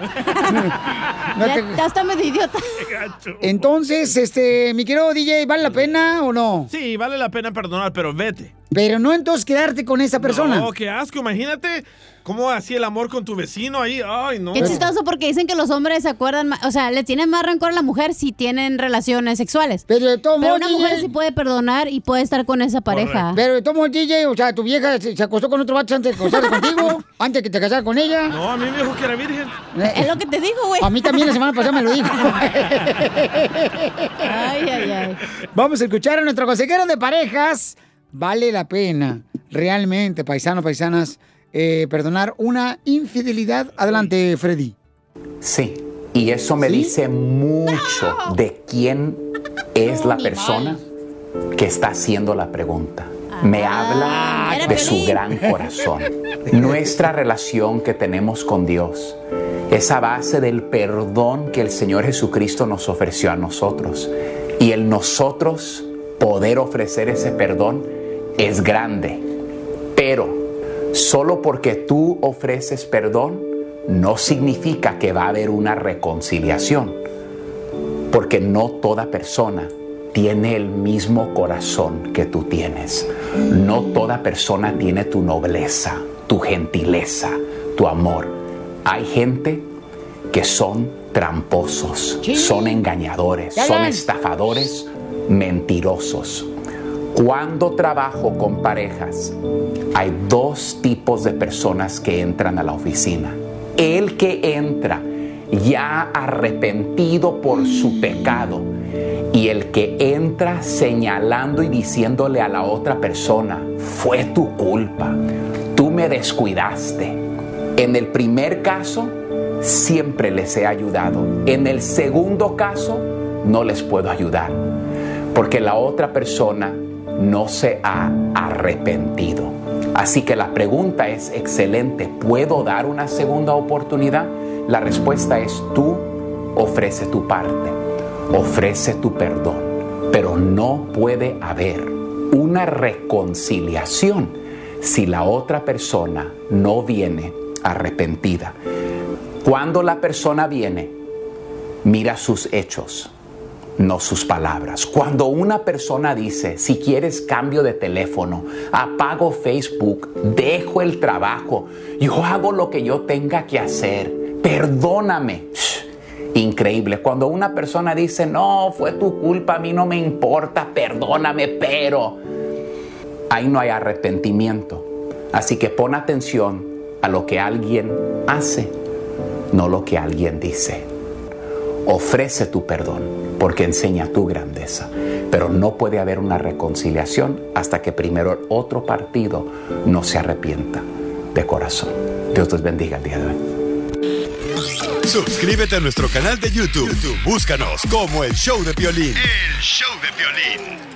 No
ya,
te-
ya está medio idiota.
Entonces, este, mi querido DJ, ¿vale la pena o no?
Sí, vale la pena perdonar, pero vete.
Pero no entonces quedarte con esa persona.
No, qué asco. Imagínate cómo hacía el amor con tu vecino ahí. Ay, no.
Qué chistoso porque dicen que los hombres se acuerdan, ma- o sea, le tienen más rencor a la mujer si tienen relaciones sexuales.
Pero de todo modo,
una mujer sí puede perdonar y puede estar con esa pareja.
Pero de todos modos, DJ, o sea, tu vieja se, se acostó con otro vato antes de casarse contigo, antes que te casaras con ella.
No, a mí me dijo que era virgen.
Es lo que te digo, güey.
A mí también la semana pasada me lo dijo.
Ay, ay, ay.
Vamos a escuchar a nuestro consejero de parejas. Vale la pena, realmente, paisanos, paisanas, eh, perdonar una infidelidad. Adelante, Freddy.
Sí, y eso me dice mucho de quién es la persona que está haciendo la pregunta. Me habla
era
de su gran corazón. Nuestra relación que tenemos con Dios es a base del perdón que el Señor Jesucristo nos ofreció a nosotros. Y el nosotros poder ofrecer ese perdón es grande. Pero solo porque tú ofreces perdón no significa que va a haber una reconciliación. Porque no toda persona tiene el mismo corazón que tú tienes. No toda persona tiene tu nobleza, tu gentileza, tu amor. Hay gente que son tramposos, son engañadores, son estafadores, mentirosos. Cuando trabajo con parejas, hay dos tipos de personas que entran a la oficina. El que entra ya arrepentido por su pecado y el que entra señalando y diciéndole a la otra persona, fue tu culpa, tú me descuidaste. En el primer caso, siempre les he ayudado. En el segundo caso, no les puedo ayudar porque la otra persona no se ha arrepentido. Así que la pregunta es excelente. ¿Puedo dar una segunda oportunidad? La respuesta es tú ofrece tu parte, ofrece tu perdón, pero no puede haber una reconciliación si la otra persona no viene arrepentida. Cuando la persona viene, mira sus hechos, no sus palabras. Cuando una persona dice, si quieres cambio de teléfono, apago Facebook, dejo el trabajo, yo hago lo que yo tenga que hacer, perdóname. Increíble. Cuando una persona dice, no, fue tu culpa, a mí no me importa, perdóname, pero ahí no hay arrepentimiento. Así que pon atención a lo que alguien hace, no lo que alguien dice. Ofrece tu perdón porque enseña tu grandeza. Pero no puede haber una reconciliación hasta que primero el otro partido no se arrepienta de corazón. Dios les bendiga el día de hoy.
Suscríbete a nuestro canal de YouTube. YouTube, Búscanos como el show de violín. El show de violín.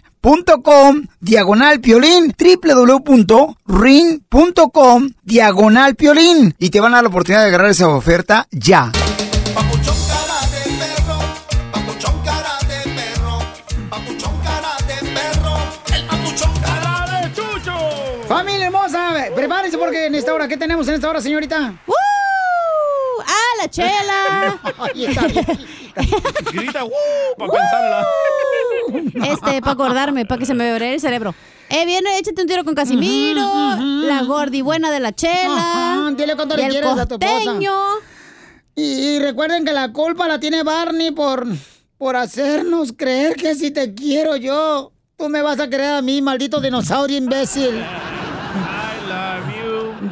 punto com diagonal piolín www.ring.com diagonal piolín y te van a dar la oportunidad de agarrar esa oferta ya. Familia hermosa, prepárense porque en esta hora, ¿qué tenemos en esta hora, señorita?
¡Uh! ¡Ah, la chela!
Ay, está bien.
Grita, ¡uh! Para pensarla.
Este, para acordarme, para que se me abriera el cerebro. Eh, viene, échate un tiro con Casimiro, la gordi buena de la chela.
Ajá, dile cuánto le quieres a tu esposa. Y, y recuerden que la culpa la tiene Barney por, por hacernos creer que si te quiero yo, tú me vas a querer a mí, maldito dinosaurio imbécil.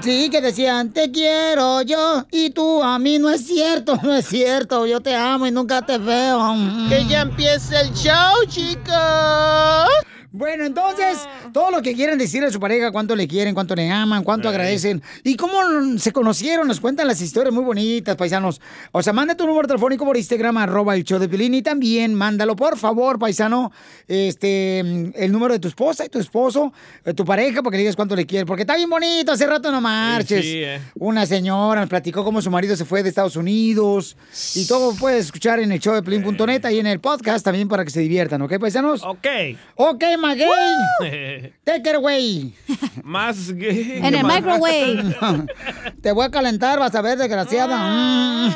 Sí, que decían, te quiero yo y tú a mí. No es cierto, no es cierto. Yo te amo y nunca te veo.
Que ya empiece el show, chicos.
Bueno, entonces, todo lo que quieran decirle a su pareja, cuánto le quieren, cuánto le aman, cuánto agradecen y cómo se conocieron, nos cuentan las historias muy bonitas, paisanos. O sea, manda tu número telefónico por Instagram, arroba el show de Pilín, y también mándalo, por favor, paisano, este, el número de tu esposa y tu esposo, de tu pareja, porque le digas cuánto le quieres, porque está bien bonito, hace rato no marches.
sí, eh.
Una señora nos platicó cómo su marido se fue de Estados Unidos y todo puedes escuchar en el show de Pilín.net y en el podcast también para que se diviertan, ¿ok, paisanos?
Ok.
Ok, Maguey. Take it away.
Más gay.
En el
más-
microwave. Te voy a calentar, vas a ver, desgraciada.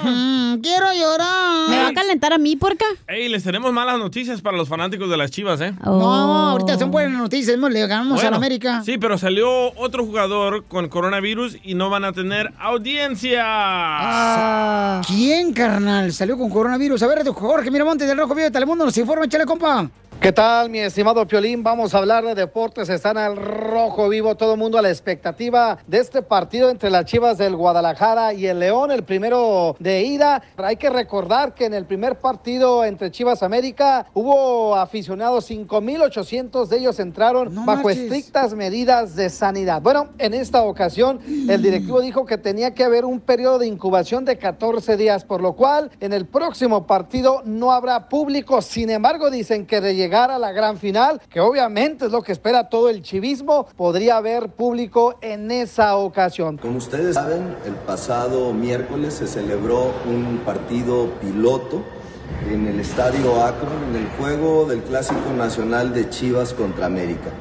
Mm, quiero llorar.
¿Me va a calentar a mí, porca?
Ey, les tenemos malas noticias para los fanáticos de las chivas, ¿eh?
No, ahorita son buenas noticias. Le ganamos a la América.
Sí, pero salió otro jugador con coronavirus y no van a tener audiencia.
Ah. ¿Quién, carnal? Salió con coronavirus. A ver, Jorge Miramonte del Rojo Vivo de Telemundo nos informa, échale, compa.
¿Qué tal, mi estimado Piolín? Vamos a hablar de deportes. Están al rojo vivo todo el mundo a la expectativa de este partido entre las Chivas del Guadalajara y el León, el primero de ida. Hay que recordar que en el primer partido entre Chivas América hubo aficionados, 5.800 de ellos entraron bajo estrictas medidas de sanidad. Bueno, en esta ocasión el directivo dijo que tenía que haber un periodo de incubación de 14 días, por lo cual en el próximo partido no habrá público. Sin embargo, dicen que de llegar a la gran final, que obviamente es lo que espera todo el chivismo, podría haber público en esa ocasión.
Como ustedes saben, el pasado miércoles se celebró un partido piloto en el Estadio Akron en el juego del Clásico Nacional de Chivas contra América.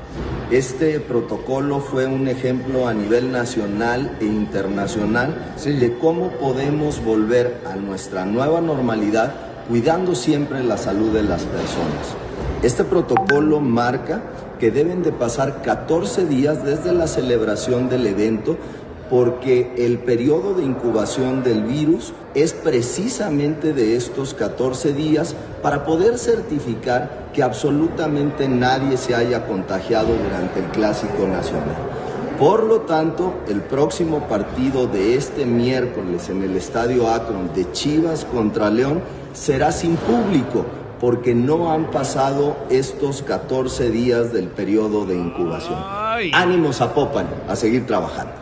Este protocolo fue un ejemplo a nivel nacional e internacional de cómo podemos volver a nuestra nueva normalidad cuidando siempre la salud de las personas. Este protocolo marca que deben de pasar 14 días desde la celebración del evento porque el periodo de incubación del virus es precisamente de estos 14 días para poder certificar que absolutamente nadie se haya contagiado durante el Clásico Nacional. Por lo tanto, el próximo partido de este miércoles en el Estadio Akron de Chivas contra León será sin público porque no han pasado estos 14 días del periodo de incubación. Ánimo Zapopan, a seguir trabajando.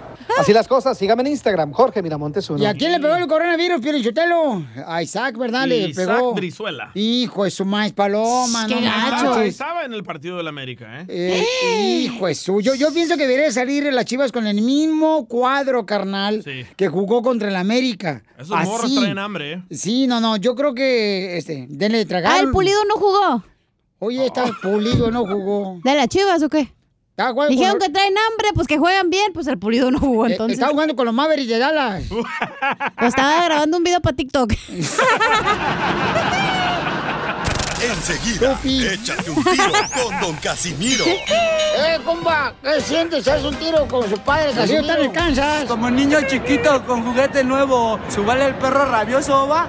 Así las cosas, sígame en Instagram, Jorge Miramontes uno.
¿Y a quién le pegó el coronavirus, Pielichotelo? A Isaac, ¿verdad? Le
Isaac
pegó.
Brizuela.
Hijo de su maíz paloma,
Que
no
estaba,
manches.
estaba en el partido de la América, ¿eh?
Eh, Hijo de su. Yo, yo pienso que debería salir las chivas con el mismo cuadro, carnal,
Sí.
que jugó contra el América.
Esos morros
Así.
traen hambre, ¿eh?
Sí, no, no, yo creo que, este, denle de tragar.
Ah, el Pulido no jugó.
Oye, está pulido, no jugó.
¿De las chivas o qué?
Jugando
Dijeron
con-
que traen hambre, pues que juegan bien, pues el Pulido no jugó
Eh,
entonces.
Está jugando con los Mavericks de Dallas.
Pues estaba grabando un video para TikTok.
Enseguida, échate un tiro con Don Casimiro.
¡Eh, compa! ¿Qué sientes? ¿Haz un tiro con su padre? Casimiro está en el Kansas.
Como niño chiquito con juguete nuevo, ¿subale el perro rabioso va?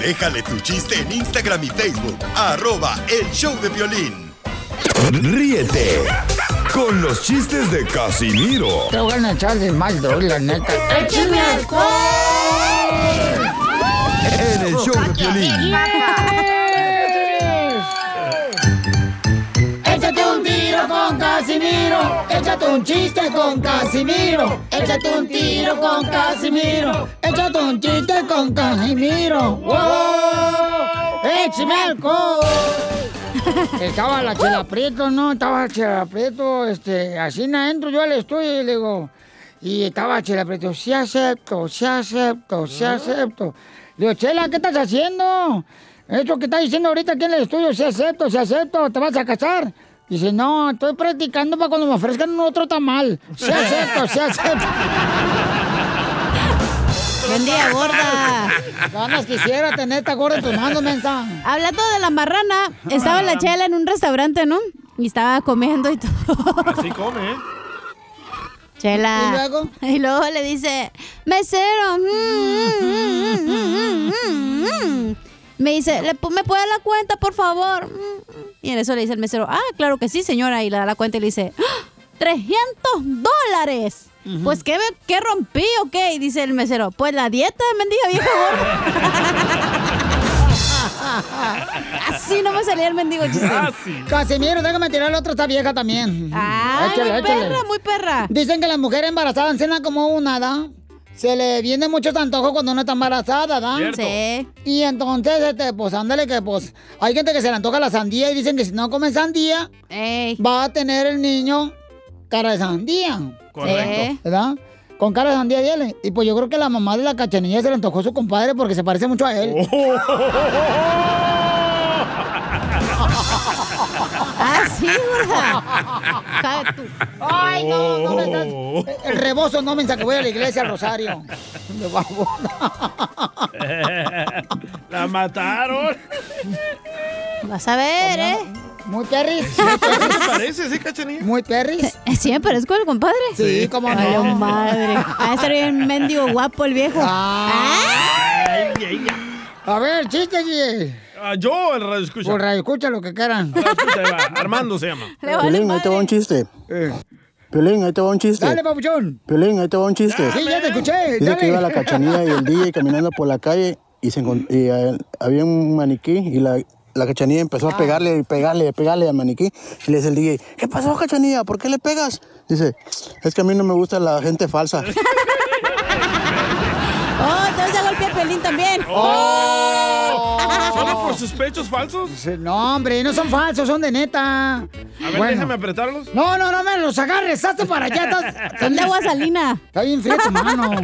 Déjale tu chiste en Instagram y Facebook. Arroba el show de violín. Ríete con los chistes de Casimiro
Te voy a echar de mal, doy, la neta. ¡Échame alcohol!
en el show de violín.
Échate un tiro con Casimiro. Échate un chiste con Casimiro. Échate un tiro con Casimiro. Échate un chiste con Casimiro. ¡Wow! ¡Échame alcohol! Estaba la chela prieto, ¿no? Estaba la chela prieto, este, así adentro yo al estudio y le digo, y estaba chela prieto, sí acepto, sí acepto, sí acepto. Le digo, chela, ¿qué estás haciendo? Eso que estás diciendo ahorita aquí en el estudio, sí acepto, sí acepto, ¿te vas a casar? Dice, no, estoy practicando para cuando me ofrezcan otro tamal. Sí acepto, sí acepto.
Buen día, gorda.
Ganas quisiera tener esta gorda en tus manos, mensa.
Hablando de la marrana, estaba la chela en un restaurante, ¿no? Y estaba comiendo y todo.
Así come, ¿eh?
Chela.
¿Y luego?
Y luego le dice, mesero. mm, mm, mm, mm, mm". Me dice, "¿Le pu- ¿me puede dar la cuenta, por favor? Mm. Y en eso le dice el mesero, ah, claro que sí, señora. Y le da la cuenta y le dice, "¡Ah! ¡300 dólares! Pues, ¿qué, me- ¿qué rompí o qué? Y dice el mesero, pues la dieta mendiga vieja gorda. Así no me salía el mendigo chiste.
Casimiro, déjame tirar la otra, está vieja también.
Ay, muy perra, muy perra.
Dicen que las mujeres embarazadas cenan como una, ¿da? Se le viene mucho antojo cuando uno está embarazada, ¿da?
Cierto. Sí.
Y entonces, este, pues ándale que pues hay gente que se le antoja la sandía y dicen que si no come sandía, va a tener el niño cara de sandía.
Correcto.
¿Verdad? Con cara de sandía, dile. Y pues yo creo que la mamá de la cachanilla se le antojó a su compadre porque se parece mucho a él.
Ah, sí, gorda.
Ay, no, no me estás- El rebozo no me que voy a la iglesia al Rosario. De.
La mataron.
Vas a ver, ¿eh?
Muy perris.
¿Qué te parece, sí, cachanilla?
Muy perris.
Sí, me parezco al compadre.
Sí, cómo no.
Ay, madre. Va a estar bien mendigo guapo el viejo.
Ay, A ver, chiste, DJ.
Ah, yo, el radio escucha.
Por radio, escucha lo que quieran.
Armando se llama.
Piolín, ahí te va un chiste. Piolín, ahí te va un chiste.
Dale, papuchón.
Piolín, ahí te va un chiste.
Sí, ya te escuché.
Dice
Dale.
que iba la cachanilla y el DJ caminando por la calle y, se y, eh, había un maniquí y la, la cachanilla empezó a pegarle y pegarle y pegarle al maniquí. Y le dice el DJ, ¿qué pasó, cachanilla? ¿Por qué le pegas? Dice, es que a mí no me gusta la gente falsa.
Oh, entonces ya golpeé a Pelín también.
Oh. ¿Solo por sus pechos falsos?
No, hombre, no son falsos, son de neta.
A ver, déjame apretarlos.
No, no, no me los agarres, hazte para allá. estás-
Son de agua salina.
Está bien fría tu mano.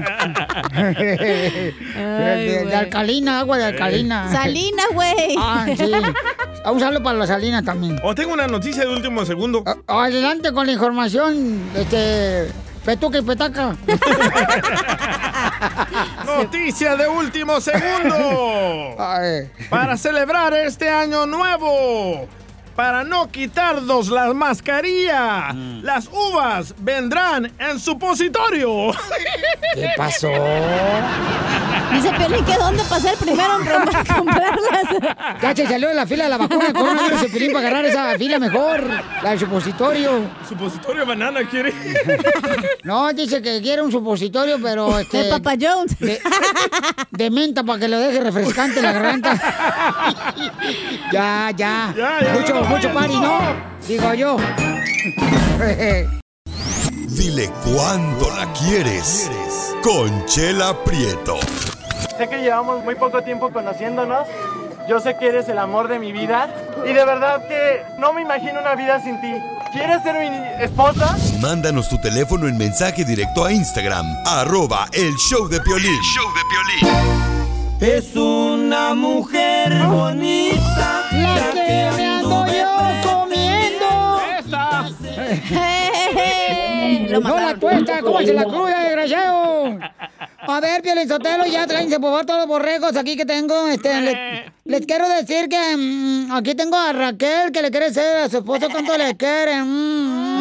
de, de- de alcalina, agua de alcalina.
Salina, güey.
Ah, sí. A usarlo para la salina también.
O tengo una noticia de último segundo.
Adelante con la información, este. Petuca y petaca.
Noticia de último segundo. Para celebrar este año nuevo. Para no quitarnos la mascarilla. Las uvas vendrán en supositorio.
¿Qué pasó?
Dice Pelín que dónde pasé el primero en prom- comprarlas.
Ya se salió de la fila de la vacuna de coronavirus el Piolín para agarrar esa fila mejor. La del supositorio.
Supositorio banana quiere.
No, dice que quiere un supositorio, pero este.
De Papa Jones.
De, de menta para que lo deje refrescante la garganta. ya, ya. mucho, mucho party, ¿no? Digo yo.
Dile cuándo la quieres. Conchela Prieto.
Sé que llevamos muy poco tiempo conociéndonos. Yo sé que eres el amor de mi vida. Y de verdad que no me imagino una vida sin ti. ¿Quieres ser mi esposa?
Mándanos tu teléfono en mensaje directo a Instagram, arroba el show de Piolín.
Es una mujer bonita.
La que me ando yo comiendo. no la cuesta, ¿cómo se la cruda, desgraciado? A ver, Piolizotelo, ya tráense por favor todos los borregos aquí que tengo. Este, le- les quiero decir que mm, aquí tengo a Raquel que le quiere decir a su esposo cuánto le quiere. Mm,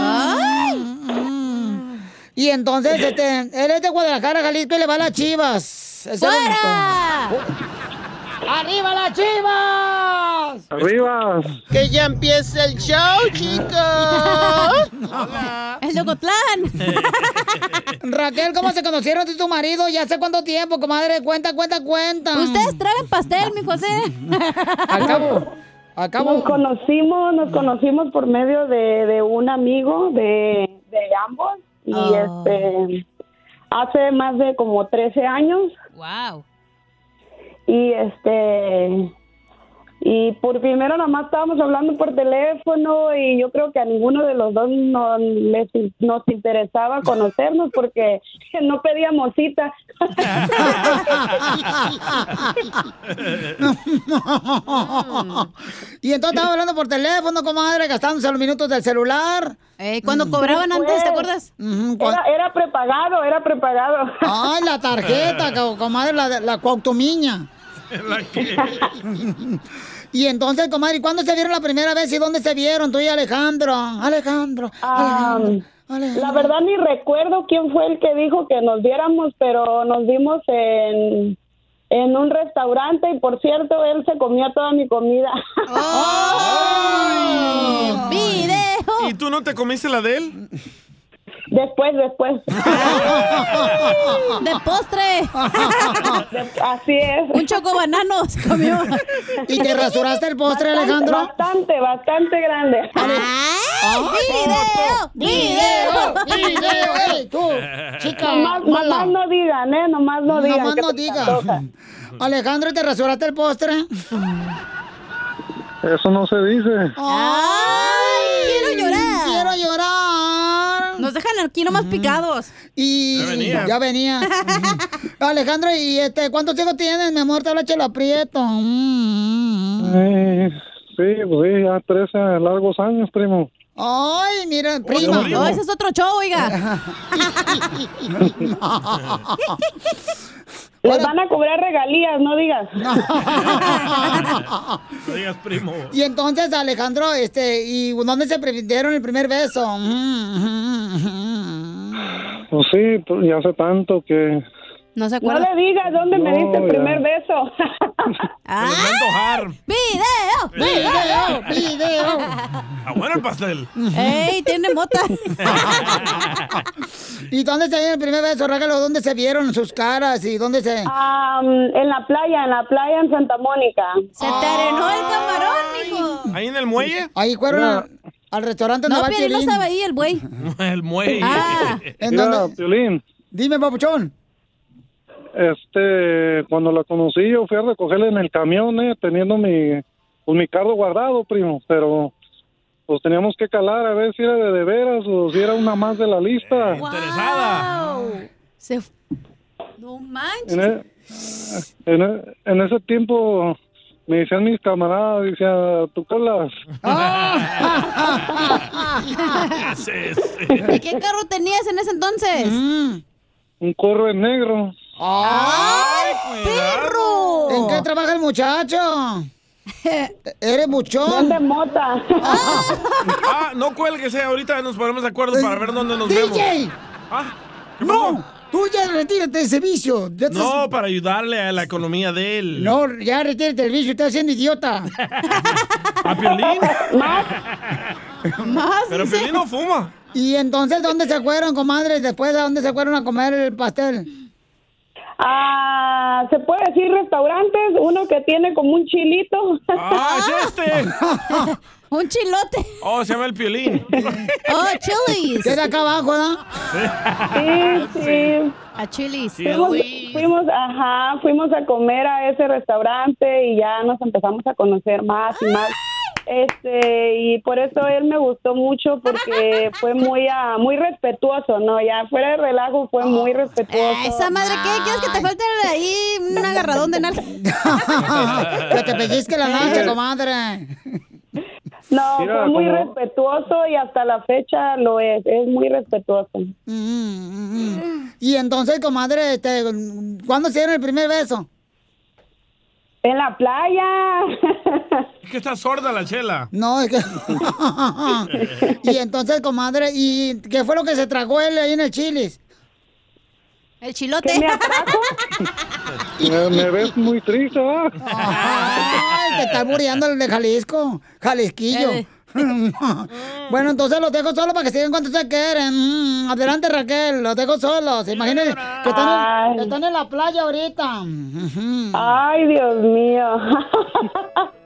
mm, mm. Y entonces, este, él es de Guadalajara, Jalisco y le va a las chivas. Es. ¡Arriba las chivas!
Arriba.
Que ya empiece el show, chicos.
¡El Locotlán!
Raquel, ¿cómo se conocieron tú y tu marido? Ya hace cuánto tiempo, comadre. Cuenta, cuenta, cuenta.
Ustedes traen pastel, mi José.
Al cabo, al cabo.
Nos conocimos, nos conocimos por medio de, de un amigo de, de ambos y
Oh.
este hace más de como 13 años
Wow.
Y este y por primero nada más estábamos hablando por teléfono y yo creo que a ninguno de los dos no, les, nos interesaba conocernos porque no pedíamos cita.
y entonces estaba hablando por teléfono, comadre, gastándose los minutos del celular.
Eh, cuando cobraban antes, ¿te acuerdas?
Era, era prepagado, era prepagado.
Ay, la tarjeta, co- comadre, la, de- la. Y entonces, comadre, ¿y ¿cuándo se vieron la primera vez y dónde se vieron tú y Alejandro? Alejandro, Alejandro.
La verdad ni recuerdo quién fue el que dijo que nos viéramos, pero nos vimos en, en un restaurante y por cierto, él se comió toda mi comida.
¿Y tú no te comiste la de él?
Después, después.
¡De postre!
Así es.
Un choco banano se comió.
¿Y te rasuraste el postre,
Bastante,
Alejandro?
Bastante, bastante grande.
¡Video!
¡Video! ¡Video! ¡Ey, tú! Chica,
Nomás,
mala.
nomás no digan, ¿eh? Nomás no digan.
Nomás no
antoja.
Alejandro, ¿te rasuraste el postre?
Eso no se dice.
¡Ay! Nos dejan aquí nomás picados.
Y
Ya venía.
ya venía. Alejandro, ¿y este cuántos hijos tienes, mi amor? Te habla Chela Prieto. Mm.
Eh, sí, pues sí, ya 13 largos años, primo.
Ay, mira, prima.
No, ese es otro show, oiga.
Les van a cobrar regalías, no digas.
No digas primo.
Y entonces, Alejandro, este, ¿y dónde se dieron el primer beso?
Pues sí, pues ya hace tanto que...
No se
No
acuerda.
le digas dónde me
No,
diste el primer beso.
¡Ah! ¡Video!
¡Video! ¡Video!
Ah, bueno el pastel.
¡Ey! Tiene mota.
¿Y dónde se dieron el primer beso, Rágalo? ¿Dónde se vieron sus caras y dónde se...?
En la playa, en la playa en Santa Mónica.
Se te arenó el camarón, mijo.
¿Ahí en el muelle?
Ahí fueron al, al restaurante donde
No,
va el
Piolín no
Piolín.
estaba ahí, el güey.
El muelle.
Ah.
¿En
Mira,
dónde?
Piolín,
Dime, papuchón.
Este, cuando la conocí yo fui a recogerla en el camión, eh, teniendo mi, pues, mi carro guardado, primo, pero pues teníamos que calar a ver si era de de veras o si era una más de la lista.
Interesada.
Wow. Se... No manches.
En, e- en e- en ese tiempo me decían mis camaradas, decía, tú colas.
¿Y qué carro tenías en ese entonces?
un corro en negro.
¡Ay, perro!
¿En qué trabaja el muchacho? ¿Eres buchón?
¿Dónde mota?
Ah, no cuelgues, eh. Ahorita nos ponemos de acuerdo para ver dónde nos vemos.
DJ,
Ah, ¿qué pasó?
no, tú ya retírate de ese vicio. Ya estás-
No, para ayudarle a la economía de él.
No, ya retírate del vicio, estás siendo idiota.
¿A Piolín?
Más.
Pero
dice.
Piolín no fuma.
Y entonces, ¿dónde se fueron, comadre? Después, ¿a dónde se fueron a comer el pastel?
Ah, se puede decir restaurantes, uno que tiene como un chilito.
¡Ah, es este!
Un chilote.
Oh, se llama el Piolín.
Oh, Chili's.
Queda acá abajo, ¿no?
Sí, sí.
A Chili's.
Fuimos, fuimos, ajá, fuimos a comer a ese restaurante y ya nos empezamos a conocer más y más. Este, y por eso él me gustó mucho porque fue muy ah, muy respetuoso, ¿no? Ya fuera de relajo fue muy respetuoso.
Ah, esa madre, ¿qué? ¿Quieres que te falte ahí un agarradón de nalga?
que te pellizque la noche, comadre.
No,
Mira,
fue muy
como-
respetuoso y hasta la fecha lo es, es muy respetuoso.
Mm, Y entonces, comadre, este, ¿cuándo se dieron el primer beso?
En la playa.
Es que está sorda la chela.
No, es que... y entonces, comadre, ¿y qué fue lo que se tragó él ahí en el chilis?
El chilote.
¿Qué me atrajo?
Me, me ves muy triste, ¿verdad?
Ay, te está muriendo el de Jalisco, Jalisquillo.
Eh.
bueno, entonces los dejo solo para que sigan cuando se quieren. Mm, adelante, Raquel, los dejo solos. Imagínense que están en, que están en la playa ahorita.
Ay, Dios mío.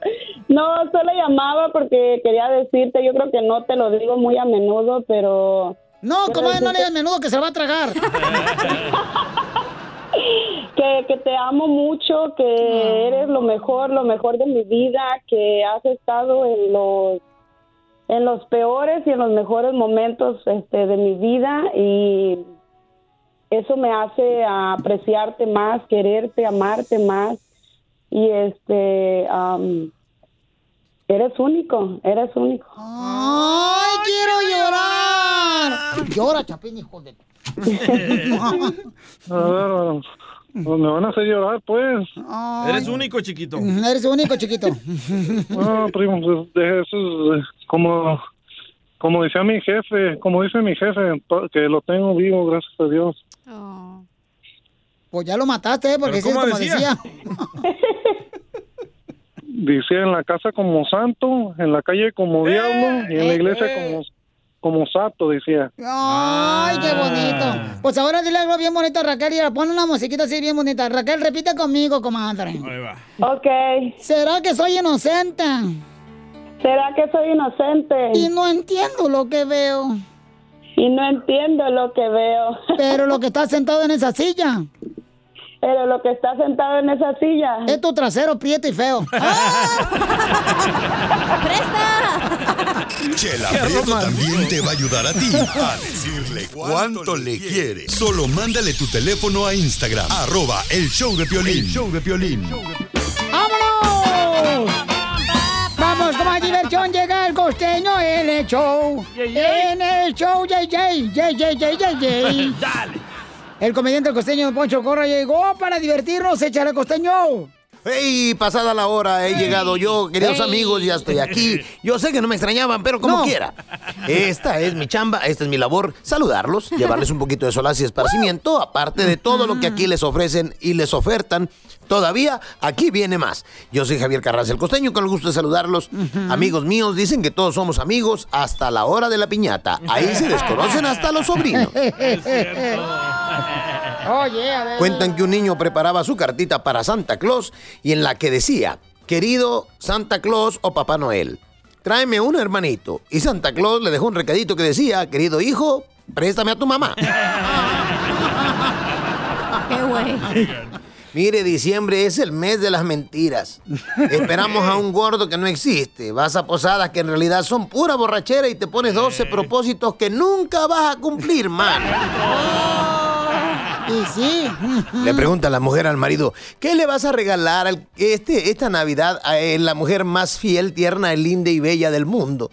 No, solo llamaba porque quería decirte, yo creo que no te lo digo muy a menudo, pero
No, comadre, no le digas menudo que se lo va a tragar.
que, que te amo mucho, que eres lo mejor, lo mejor de mi vida, que has estado en los en los peores y en los mejores momentos este, de mi vida y eso me hace apreciarte más, quererte, amarte más y este am, eres único, eres único.
¡Ay, quiero llorar! Llora, Chapín, hijo de...
Pues me van a hacer llorar, pues.
Ay,
Eres único, chiquito.
Eres único, chiquito.
No, primo, pues, de eso es eh, como, como decía mi jefe, como dice mi jefe, que lo tengo vivo, gracias a Dios.
Pues ya lo mataste, ¿eh? porque
¿Pero
sí como
decía?
decía.
Decía en la casa como santo, en la calle como diablo y en la iglesia como, como sato, decía.
Ay, qué bonito. Pues ahora dile algo bien bonito a Raquel y le pone una musiquita así bien bonita. Raquel, repite conmigo, comadre.
Ahí va.
Ok.
¿Será que soy inocente?
¿Será que soy inocente?
Y no entiendo lo que veo.
Y no entiendo lo que veo.
Pero lo que está sentado en esa silla.
Pero lo que está sentado en esa silla.
Es tu trasero prieto y feo.
Chela Prieto también te va a ayudar a ti a decirle cuánto le quiere. Solo mándale tu teléfono a Instagram, arroba el show de Piolín. El show de Piolín.
¡Vámonos! Vamos con más diversión, llega el costeño en el show. En el show, yay, yay, yay, yay, yay.
Dale.
El comediante costeño Poncho Corra llegó para divertirnos, échale costeño.
¡Hey! Pasada la hora, he llegado yo, queridos
Ey.
amigos, ya estoy aquí. Yo sé que no me extrañaban, pero como
No.
quiera. Esta es mi chamba, esta es mi labor, saludarlos, llevarles un poquito de solaz y esparcimiento, aparte de todo lo que aquí les ofrecen y les ofertan. Todavía aquí viene más. Yo soy Javier Carranza el Costeño, con el gusto de saludarlos. Amigos míos, dicen que todos somos amigos hasta la hora de la piñata. Ahí se desconocen hasta los sobrinos.
Oye, a ver.
Cuentan que un niño preparaba su cartita para Santa Claus y en la que decía, querido Santa Claus o Papá Noel, tráeme un hermanito. Y Santa Claus le dejó un recadito que decía, querido hijo, préstame a tu mamá.
Qué güey.
Mire, diciembre es el mes de las mentiras. Esperamos a un gordo que no existe. Vas a posadas que en realidad son pura borrachera y te pones 12 propósitos que nunca vas a cumplir, man.
Y sí.
Le pregunta la mujer al marido, ¿qué le vas a regalar al- este, esta Navidad a eh, la mujer más fiel, tierna, linda y bella del mundo?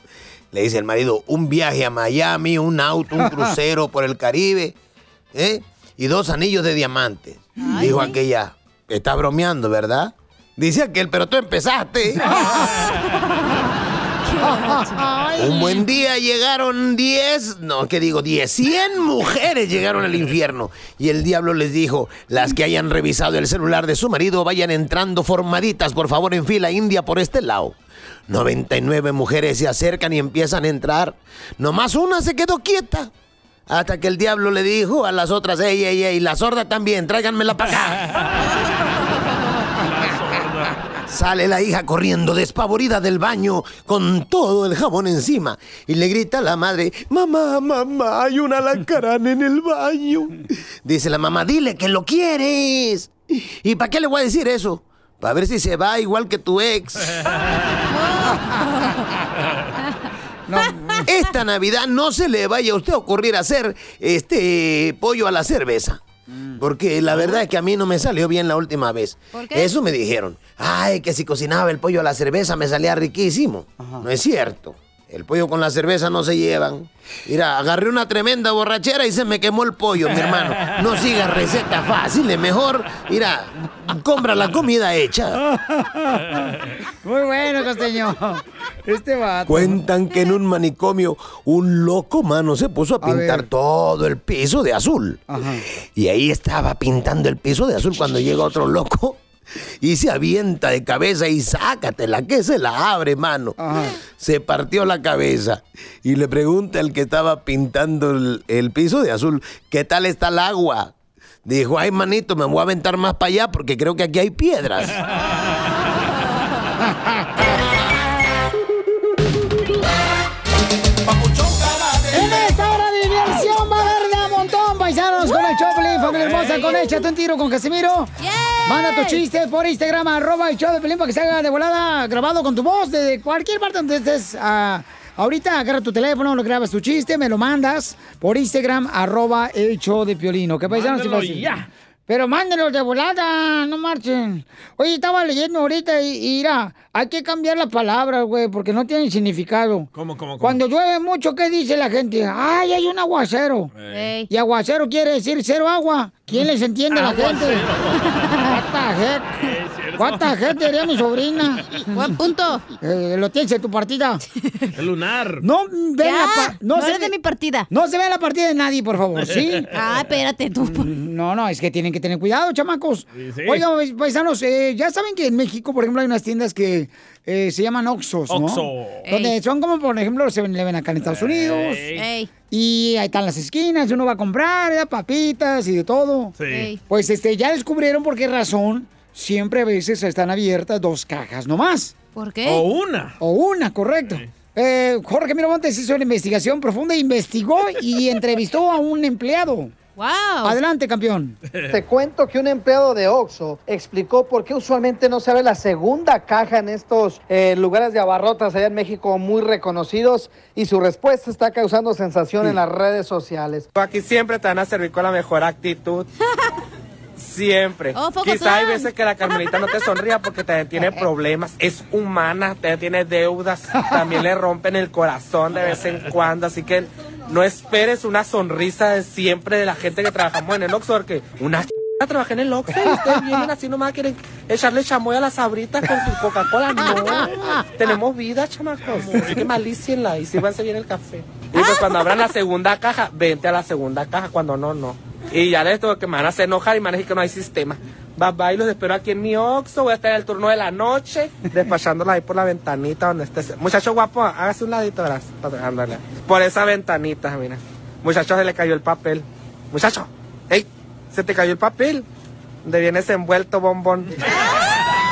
Le dice el marido, un viaje a Miami, un auto, un crucero por el Caribe, ¿eh? Y dos anillos de diamante. Dijo aquella, está bromeando, ¿verdad? Dice aquel, pero tú empezaste. Un buen día llegaron 10, no, ¿qué digo? 10, 100 mujeres llegaron al infierno. Y el diablo les dijo, las que hayan revisado el celular de su marido vayan entrando formaditas, por favor, en fila india por este lado. 99 mujeres se acercan y empiezan a entrar. Nomás una se quedó quieta. Hasta que el diablo le dijo a las otras, ey, ey, ey, la sorda también, tráiganmela para acá. Sale la hija corriendo despavorida del baño con todo el jabón encima y le grita a la madre, mamá, mamá, hay un alacrán en el baño. Dice la mamá, dile que lo quieres. ¿Y para qué le voy a decir eso? Para ver si se va igual que tu ex. Esta Navidad no se le vaya a usted a ocurrir hacer este pollo a la cerveza. Porque la verdad es que a mí no me salió bien la última vez.
¿Por qué?
Eso me dijeron. Ay, que si cocinaba el pollo a la cerveza me salía riquísimo. No es cierto. El pollo con la cerveza no se llevan. Mira, agarré una tremenda borrachera y se me quemó el pollo, mi hermano. No sigas recetas fáciles, mejor, mira, compra la comida hecha.
Muy bueno, costeño. Este va.
Cuentan que en un manicomio un loco mano se puso a pintar todo el piso de azul. Y ahí estaba pintando el piso de azul cuando llega otro loco y se avienta de cabeza y sácatela, que se la abre, mano. Se partió la cabeza y le pregunta al que estaba pintando el, el piso de azul, ¿qué tal está el agua? Dijo, ay, manito, me voy a aventar más para allá porque creo que aquí hay piedras.
En esta hora de diversión va a haber de a montón, paisanos, con el Choplin, familia hermosa, con Échate un tiro con Casimiro. Manda tu chiste por Instagram, arroba el show de Pelín, para que se haga de volada grabado con tu voz de cualquier parte donde estés. ah, ahorita agarra tu teléfono, lo grabas tu chiste, me lo mandas por Instagram, arroba el show de Piolino. ¿Qué paisanos?
Mándalo
Sí,
ya.
Pero mándenlos de volada, no marchen. Oye, estaba leyendo ahorita y, y mira, hay que cambiar las palabras, güey, porque no tienen significado.
¿Cómo, cómo, cómo?
Cuando llueve mucho, ¿qué dice la gente? ¡Ay, hay un aguacero! Y aguacero quiere decir cero agua. ¿Quién les entiende a la gente? heck? ¿Cuánta gente haría mi sobrina?
Buen punto.
Eh, lo tienes en tu partida.
El lunar.
No ve
Ya,
la pa-
no
se ve-
de mi partida.
No se ve la partida de nadie, por favor, ¿sí?
Ah, espérate tú.
No, no, es que tienen que tener cuidado, chamacos.
Sí, sí.
Oigan, paisanos, eh, ya saben que en México, por ejemplo, hay unas tiendas que eh, se llaman Oxxos, ¿no?
Oxxo.
Donde
Ey.
son como, por ejemplo, los 7-Eleven acá en Estados Unidos.
Ey.
Y ahí están las esquinas, uno va a comprar papitas y de todo.
Sí.
Ey.
Pues este, ya descubrieron por qué razón siempre a veces están abiertas dos cajas nomás.
¿Por qué?
O una.
O una, correcto. Eh, Jorge Miramontes hizo una investigación profunda, investigó y entrevistó a un empleado.
Wow.
Adelante, campeón.
Te cuento que un empleado de Oxxo explicó por qué usualmente no se abre la segunda caja en estos eh, lugares de abarrotas allá en México muy reconocidos y su respuesta está causando sensación en las redes sociales.
Aquí siempre te van a servir con la mejor actitud. Siempre.
Oh.
Quizá hay veces que la Carmelita no te sonría porque también tiene problemas. Es humana, también tiene deudas. También le rompen el corazón de vez en cuando. Así que no esperes una sonrisa de siempre de la gente que trabajamos en el Oxxo. Porque una ch... trabaja en el Oxxo y ustedes vienen así nomás quieren echarle chamoy a las sabritas con su Coca-Cola. No. Tenemos vida, chamacos. Así que malícienla y sírvanse bien el café. Y pues cuando abran la segunda caja, vente a la segunda caja. Cuando no, no. Y ya de esto que me van a hacer enojar y me van a decir que no hay sistema. Bye bye, los espero aquí en mi Oxxo. Voy a estar en el turno de la noche, despachándola ahí por la ventanita donde esté. Muchacho guapo, hágase un ladito, verás. Por esa ventanita, mira. Muchacho, se le cayó el papel. Muchacho, ey, se te cayó el papel. Donde vienes envuelto, bombón.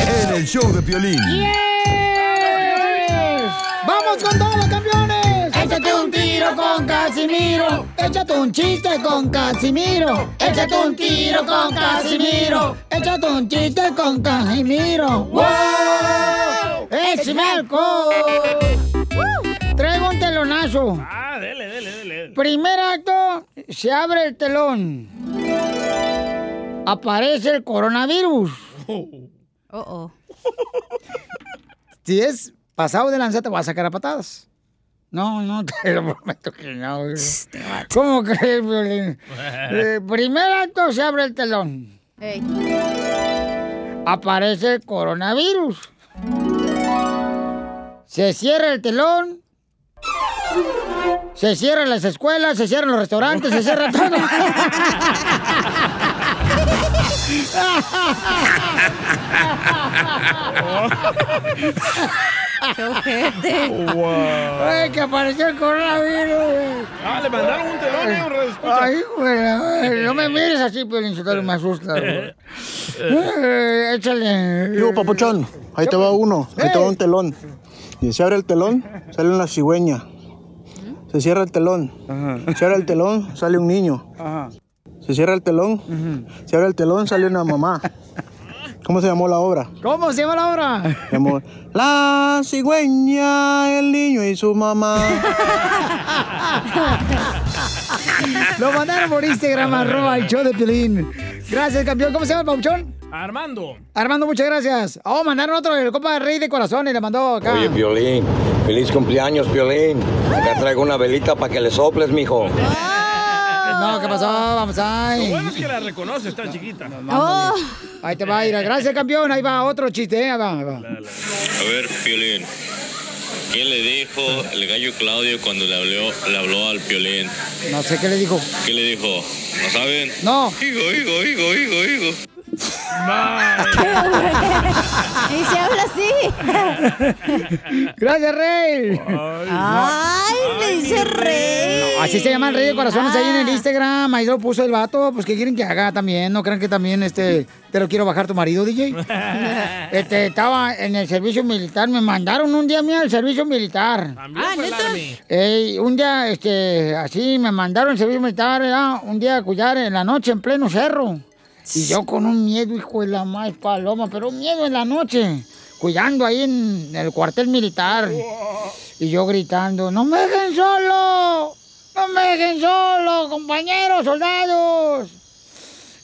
En el show de Violín.
¡Vamos con todos, campeones! Échate un tiro con Casimiro. Échate un chiste con Casimiro. Échate un tiro con Casimiro. Échate un chiste con Casimiro. ¡Wow! ¡Échame alcohol! Traigo un telonazo.
Ah, dele, dele, dele.
Primer acto, se abre el telón. Aparece el coronavirus.
Oh, oh.
Si es pasado de lanza, te va a sacar a patadas. No, no, te lo prometo que no. ¿Cómo crees, Violín? Eh, primer acto, se abre el telón. Aparece el coronavirus. Se cierra el telón. Se cierran las escuelas, se cierran los restaurantes, se cierra todo.
¡Qué ojete!
¡Ay, que apareció el coronavirus! güey!
Ah, le mandaron un telón, eh, un.
Ay, güey, no me mires así, Piolín, Sotelo, me asusta. güey. Eh, échale.
Digo, papuchón, ahí te va uno, ahí te va un telón. Y se abre el telón, sale una cigüeña. Se cierra el telón. Se abre el telón, sale un niño. Se cierra el telón, se abre el telón, sale una mamá. ¿Cómo se llamó la obra?
¿Cómo se llama la obra?
Se llamó La cigüeña, el niño y su mamá.
Lo mandaron por Instagram, arroba el show de Piolín. Gracias, campeón. ¿Cómo se llama el pauchón?
Armando.
Armando, muchas gracias. Oh, mandaron otro, el copa de rey de corazón y le mandó acá.
Oye, Piolín, feliz cumpleaños, Piolín. Acá traigo una velita para que le soples, mijo.
No, ¿qué pasó? Vamos
Lo
ahí.
bueno es que la reconoce, está chiquita.
Oh. Ahí te va a ir. Gracias, campeón. Ahí va otro chiste, ¿eh? Ahí va, ahí va.
A ver, Piolín. ¿Quién le dijo el gallo Claudio cuando le habló, le habló al Piolín?
No sé qué le dijo.
¿Qué le dijo? ¿No saben?
No.
Higo, higo, higo, higo, higo.
Y se habla así.
Gracias, Rey.
Ay, le dice rey.
No, así se llama el Rey de Corazones ahí en el Instagram. Ahí lo puso el vato. Pues, ¿qué quieren que haga también? ¿No crean que también este te lo quiero bajar tu marido, DJ? Este, estaba en el servicio militar. Me mandaron un día a mí al servicio militar.
También fue el Army.
Ey, un día, este, así me mandaron al servicio militar, ¿verdad? un día a cuidar en la noche en pleno cerro. Y yo con un miedo, hijo de la más paloma, pero un miedo en la noche, cuidando ahí en el cuartel militar. Y yo gritando, no me dejen solo, no me dejen solo, compañeros, soldados.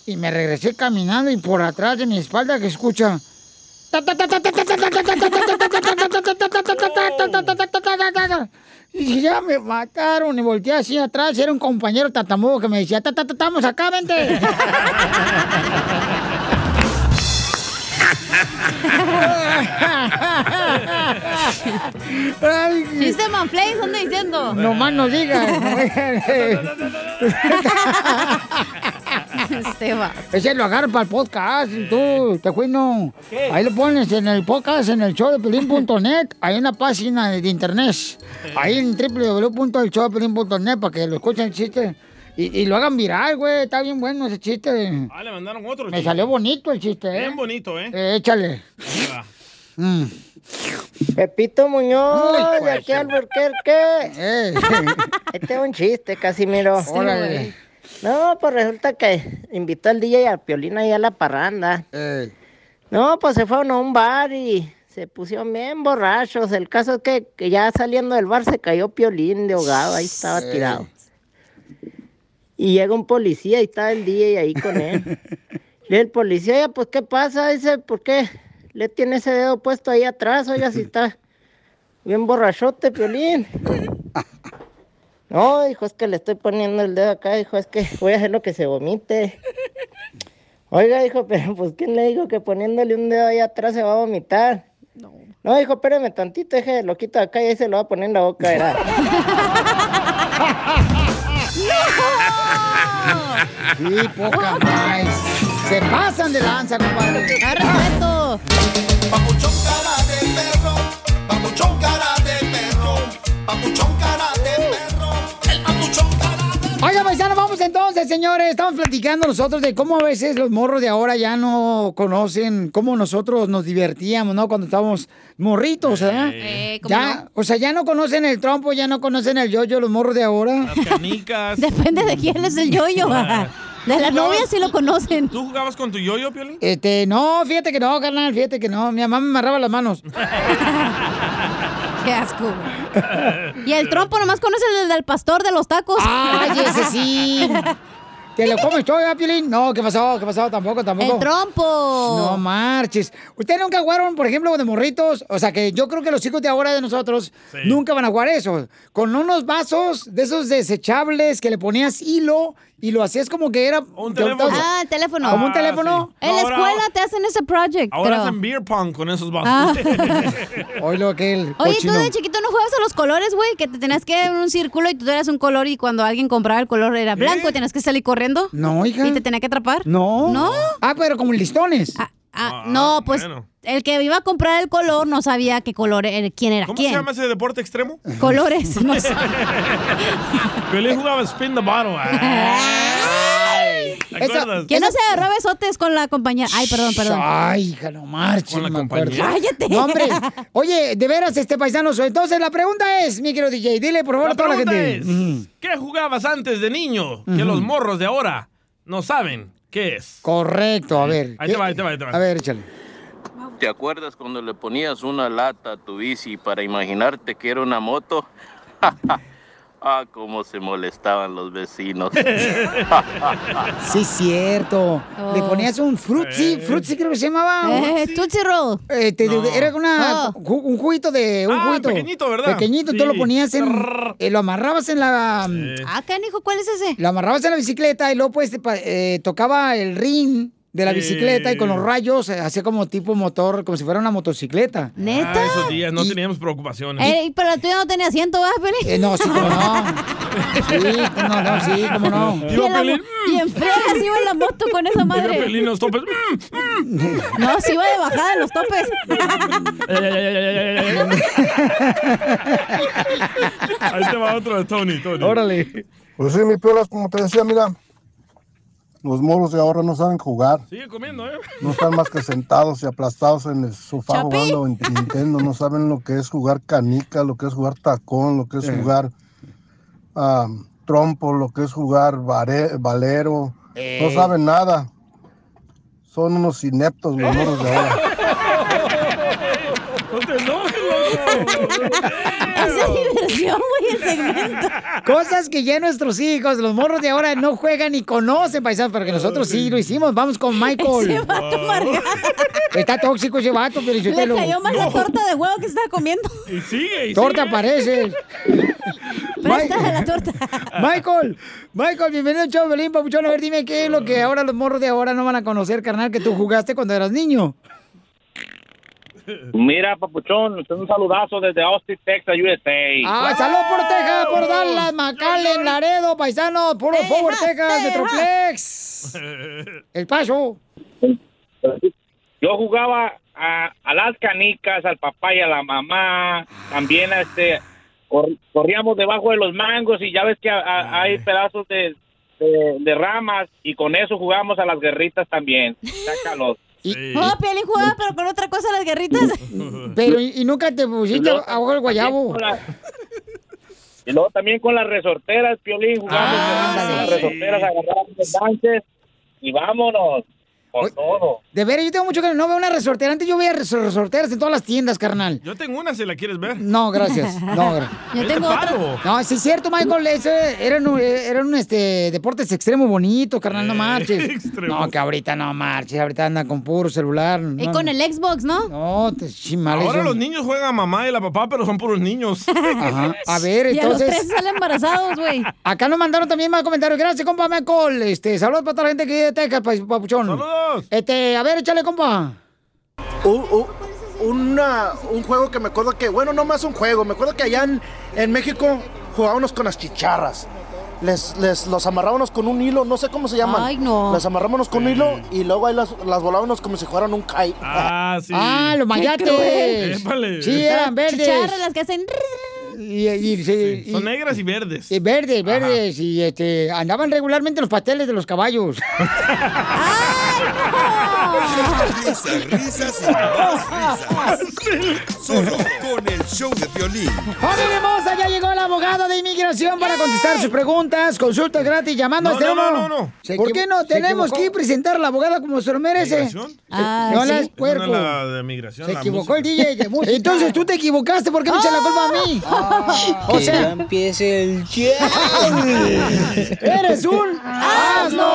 Y me regresé caminando y por atrás de mi espalda que escucha... Y ya me mataron y volteé así atrás. Era un compañero tatamudo que me decía, "Ta, ta, ta, estamos acá, vente. Ay,
Chiste manflay, ¿dónde diciendo?
no más no digas.
Esteban.
Ese lo agarra para el podcast, tú, te no. Ahí lo pones en el podcast, en el show de Pelín.net, ahí en la página de internet. Ahí en www.elshowdepelín.net para que lo escuchen el chiste. Y, y lo hagan viral, güey. Está bien bueno ese chiste.
Ah, le mandaron otro.
Me
chiste.
salió bonito el chiste, ¿eh?
Bien bonito, ¿eh?
Eh, échale.
Ahí va.
Mm.
Pepito Muñoz,
Ay,
de aquí al Burquerque. Este es un chiste, Casimiro.
Sí, Órale.
No, pues resulta que invitó al DJ al Piolín ahí a la parranda. No, pues se fueron a un bar y se pusieron bien borrachos. El caso es que, que ya saliendo del bar se cayó Piolín de ahogado, ahí estaba tirado. Y llega un policía y está el DJ ahí con él. Y el policía, "Oiga, pues, ¿qué pasa? Dice, ¿por qué le tiene ese dedo puesto ahí atrás? Oiga, si está bien borrachote, Piolín. No, dijo, es que le estoy poniendo el dedo acá. Dijo, es que voy a hacer lo que se vomite. Oiga, dijo, pero pues, ¿quién le dijo que poniéndole un dedo ahí atrás se va a vomitar? No. No, dijo, espérame tantito, deje, lo quito de acá y ahí se lo va a poner en la boca, ¿verdad?
Sí, poca más. Se pasan de lanza, compadre.
¡Hay respeto!
Papuchón cara de perro, papuchón cara de perro, papuchón cara
vamos entonces, señores. Estamos platicando nosotros de cómo a veces los morros de ahora ya no conocen cómo nosotros nos divertíamos, ¿no? Cuando estábamos morritos, ¿eh?
Eh, ¿cómo
ya, o sea, ya no conocen el trompo, ya no conocen el yoyo, los morros de ahora.
Canicas.
Depende de quién es el yoyo. De la novia sí lo conocen.
¿Tú jugabas con tu yoyo, Piolín?
Este, no, fíjate que no, carnal, fíjate que no. Mi mamá me amarraba las manos.
Qué asco. Y el trompo nomás conoce el del pastor de los tacos.
Ay, ese sí. ¿Te lo comes todo, ya, Piolín? No, ¿qué pasó? ¿Qué pasó? Tampoco, tampoco.
El trompo.
No marches. ¿Ustedes nunca jugaron, por ejemplo, de morritos? O sea, que yo creo que los hijos de ahora de nosotros nunca van a jugar eso. Con unos vasos de esos desechables que le ponías hilo y lo hacías como que era... Un
teléfono.
Ah, el teléfono.
¿Como un teléfono?
En la
Ahora-
escuela te hacen ese project.
Ahora
pero-
hacen beer pong con esos
Ah.
vasos.
Hoy lo que el
Oye, ¿tú de chiquito no jugabas a los colores, güey? Que te tenías que ir en un círculo y tú eras un color y cuando alguien compraba el color era blanco y tenías que salir corriendo.
No, hija.
¿Y te tenía que atrapar?
No.
¿No?
Ah, pero como listones.
Ah, no, pues el que iba a comprar el color no sabía qué color, era- quién era
¿Cómo
quién.
se llama ese deporte extremo?
Colores, no sé.
Piolín jugaba spin the bottle.
¿Quién no se agarraba besotes con la compañía? Ay, perdón, perdón.
Ay, hija, no marches.
Con la compañía.
Cállate.
No, hombre. Oye, de veras, este paisano. Entonces, la pregunta es, mi querido DJ, dile por favor
La
a toda la gente.
es. ¿qué jugabas antes de niño que los morros de ahora no saben qué es?
Correcto, a ver.
Ahí te va, ahí te va, ahí te va.
A ver, échale.
¿Te acuerdas cuando le ponías una lata a tu bici para imaginarte que era una moto? ah, cómo se molestaban los vecinos.
Sí, cierto. Le
Oh.
ponías un frutzi, frutzi creo que se llamaba.
Eh, Tootsie Roll.
Eh, te-
No.
Era una,
Oh.
ju- un juguito de. Un
Ah,
juguito.
pequeñito, ¿verdad?
Pequeñito, tú
Sí.
lo ponías en. eh, lo amarrabas en la.
Ah, canijo, ¿cuál es ese?
Lo amarrabas en la bicicleta y luego pues te eh, tocaba el ring de la
Sí.
bicicleta y con los rayos eh, hacía como tipo motor, como si fuera una motocicleta.
¿Neta?
Ah, esos días no
Y-
teníamos preocupaciones.
Eh, pero la tuya no tenía asiento, ¿verdad, Pelín?
Eh, no, sí, como no. Sí, no, no, sí, como no.
Y,
Iba
en la
Pelín,
y en fregas iba en la moto con esa madre.
Pelín, los topes.
No, se iba de bajada en los topes.
Ahí te va otro de Tony, Tony.
Órale.
Pues sí, mi piolas, como te decía, mira, los morros de ahora no saben jugar.
Sigue comiendo, ¿eh?
No están más que sentados y aplastados en el sofá
Chapi.
jugando en Nintendo. No saben lo que es jugar canica, lo que es jugar tacón, lo que es
Eh.
jugar trompo, lo que es jugar bare- valero.
Eh.
No saben nada. Son unos ineptos los morros de ahora.
No te enojes,
Es de diversión, güey, el segmento.
Cosas que ya nuestros hijos, los morros de ahora, no juegan ni conocen, paisanos, porque nosotros sí lo hicimos. Vamos con Michael.
Ese vato amargado.
Está tóxico ese vato, pero yo
Le
te lo...
cayó más la torta de huevo que estaba comiendo.
Y sigue, y
Torta
sigue.
parece.
Préstale la torta.
Michael, Michael, bienvenido al show, Belín, papuchón. A ver, dime qué es lo que ahora los morros de ahora no van a conocer, carnal, que tú jugaste cuando eras niño.
Mira, papuchón, un saludazo desde Austin, Texas, USA.
Ah, saludos por Texas, por Dallas, McAllen, Laredo, paisano, puro Forward, Texas, Metroplex. El Paso.
Yo jugaba a, a las canicas, al papá y a la mamá. También este cor- corríamos debajo de los mangos y ya ves que a- a- hay pedazos de, de, de ramas y con eso jugábamos a las guerritas también. Sácalos.
No, Piolín jugaba, pero con otra cosa las guerritas.
Pero, ¿y, y nunca te pusiste
luego
abajo del guayabo?
Y luego también con las resorteras, Piolín, jugamos con las resorteras, agarrábamos los y vámonos con todo.
De veras, yo tengo mucho que no veo una resortera. Antes yo veía resor- resorteras en todas las tiendas, carnal.
Yo tengo una si la quieres ver.
No, gracias. No, gra-
Yo tengo otra.
No, sí es cierto, Michael. Ese eran, un- eran un, este, deportes extremo bonitos, carnal, no marches.
extremos.
No, que ahorita no marches. Ahorita anda con puro celular.
Y con
no.
el Xbox, ¿no?
No, te chimales.
Ahora los niños juegan a mamá y la papá, pero son puros niños.
Ajá. A ver,
Y a los
entonces.
tres salen embarazados, güey.
Acá nos mandaron también más comentarios. Gracias, compa Michael. Este, saludos para toda la gente que vive de Texas, pa- papuchón. Saludos. Este, a ver, échale, compa.
Un, un- una- un juego que me acuerdo que, bueno, no más un juego, me acuerdo que allá en, en México jugábamos con las chicharras. Les, les los amarrábamos con un hilo, no sé cómo se llaman.
Ay, no.
Las amarrábamos con un hilo y luego ahí las, las volábamos como si fueran un kite.
Ah, sí.
Ah, los mayates. Sí, eran verdes.
Chicharras, las que hacen...
Y, y- sí,
Son
y-
negras y verdes.
y verdes, verdes. Y este, andaban regularmente en los pasteles de los caballos.
Risas, risas y más risas. Solo con el show de violín.
¡Familia hermosa! Ya llegó la abogada de inmigración para contestar sus preguntas. Consulta gratis llamando
No,
a este
no, no,
número.
no, no.
¿Por qué no tenemos
equivocó.
que presentar a la abogada como se lo merece?
¿Migración?
Ah, no
sí.
las
Esa no la de migración.
Se
la
equivocó el
música.
DJ de música. Entonces tú te equivocaste. ¿Por qué me echas la culpa a mí? o
que
sea,
ya empiece el
¡Eres un asno!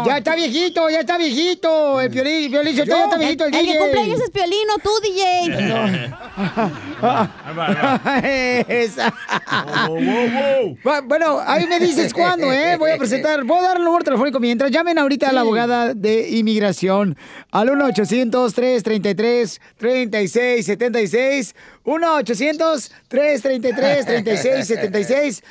¡Asno! Ya está viejito, ya está viejito. El violín, violín, ya está viejito el,
El
DJ.
que cumpleaños es Piolín, no tú, DJ.
Bu- Bueno, ahí me dices cuándo, ¿eh? Voy a presentar, voy a dar el número telefónico mientras llamen ahorita a la abogada de inmigración al 1-800-333-3676. 1-800-333-3676.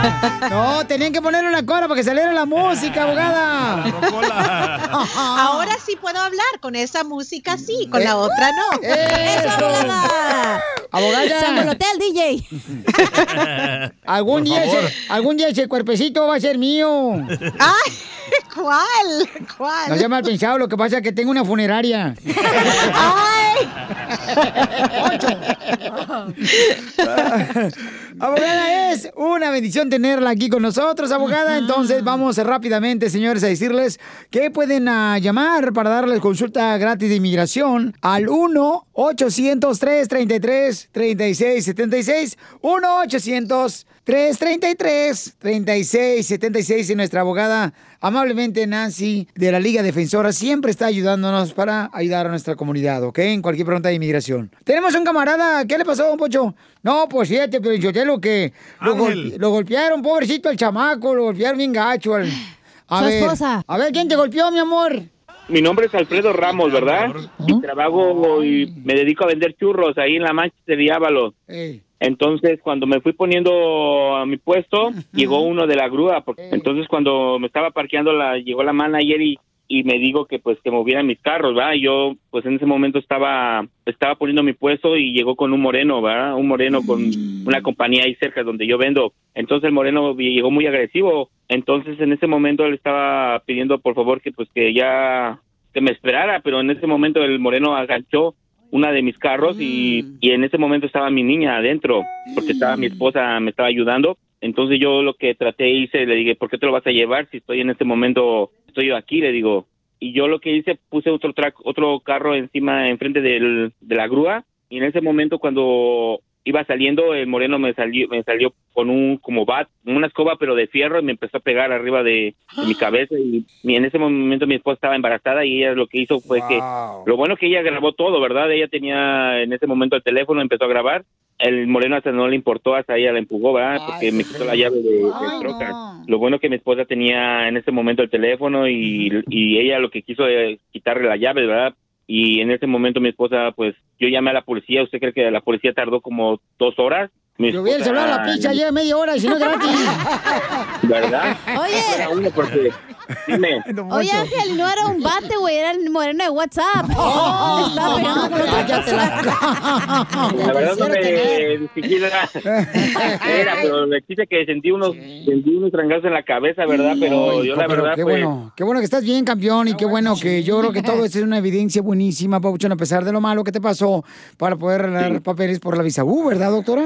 No, tenían que ponerle una cora para que saliera la música, abogada.
Ahora sí puedo hablar con esa música, sí, con la otra no.
¡Eso, abogada! Abogada.
Sangolotea al DJ.
Algún
Por
día,
favor.
ese, algún día ese cuerpecito va a ser mío.
Ay, ¿cuál? ¿Cuál?
No sea mal pensado, lo que pasa es que tengo una funeraria. Abogada, es una bendición tenerla aquí con nosotros, abogada. Entonces vamos rápidamente, señores, a decirles que pueden ah, llamar para darles consulta gratis de inmigración al 1-800-333-3676. 1-800-333-3676. Y nuestra abogada, amablemente Nancy, de la Liga Defensora, siempre está ayudándonos para ayudar a nuestra comunidad, ¿ok? En cualquier pregunta de inmigración. Tenemos un camarada, ¿qué le pasó, don Pocho? No, pues fíjate, pero yo te lo que lo,
Ángel.
golpe- lo golpearon, pobrecito el chamaco, lo golpearon bien gacho. al- A
Su
ver,
esposa.
A ver, ¿quién te golpeó, mi amor?
Mi nombre es Alfredo Ramos, ¿verdad? Y trabajo y me dedico a vender churros ahí en la Manchester de Ábalos.
Ey.
Entonces, cuando me fui poniendo a mi puesto, llegó uno de la grúa. porque- Entonces, cuando me estaba parqueando, la, llegó la manager y, y me dijo que pues que movieran mis carros, ¿verdad? Y yo, pues en ese momento estaba estaba poniendo mi puesto y llegó con un moreno, ¿verdad? Un moreno con una compañía ahí cerca donde yo vendo. Entonces el moreno llegó muy agresivo. Entonces, en ese momento él estaba pidiendo por favor que pues que ya que me esperara, pero en ese momento el moreno aganchó una de mis carros y, y en ese momento estaba mi niña adentro, porque estaba mi esposa, me estaba ayudando. Entonces yo lo que traté hice, le dije, ¿por qué te lo vas a llevar si estoy en este momento, estoy yo aquí? Le digo, y yo lo que hice, puse otro track, otro carro encima, enfrente del, de la grúa, y en ese momento cuando iba saliendo, el moreno me salió, me salió con un como bat, una escoba pero de fierro y me empezó a pegar arriba de, de mi cabeza y, y en ese momento mi esposa estaba embarazada y ella lo que hizo fue que, lo bueno que ella grabó todo, ¿verdad? Ella tenía en ese momento el teléfono, empezó a grabar, el moreno hasta no le importó, hasta ella la empujó, ¿verdad? Porque me quitó la llave de, de troca. Lo bueno que mi esposa tenía en ese momento el teléfono y, y ella lo que quiso es quitarle la llave, ¿verdad? Y en ese momento mi esposa, pues, yo llamé a la policía. ¿Usted cree que la policía tardó como dos horas? Mi
Yo hubiera
esposa-
hablado la pizza lleva media hora y si no gratis.
¿Verdad?
Oye.
Porque- Dime.
Oye, Ángel, no era un bate, güey, era el moreno de WhatsApp.
Oh,
estaba pegando con otra cosa.
La verdad no me ni siquiera era, pero le quise que sentí unos, sentí unos trangazos en la cabeza, ¿verdad? Pero
Ay,
yo la
pero
verdad
qué bueno, qué bueno que estás bien, campeón, y qué bueno que yo creo que todo esto es una evidencia buenísima, Pabuchón, a pesar de lo malo que te pasó para poder arreglar papeles por la visa U, ¿verdad, doctora?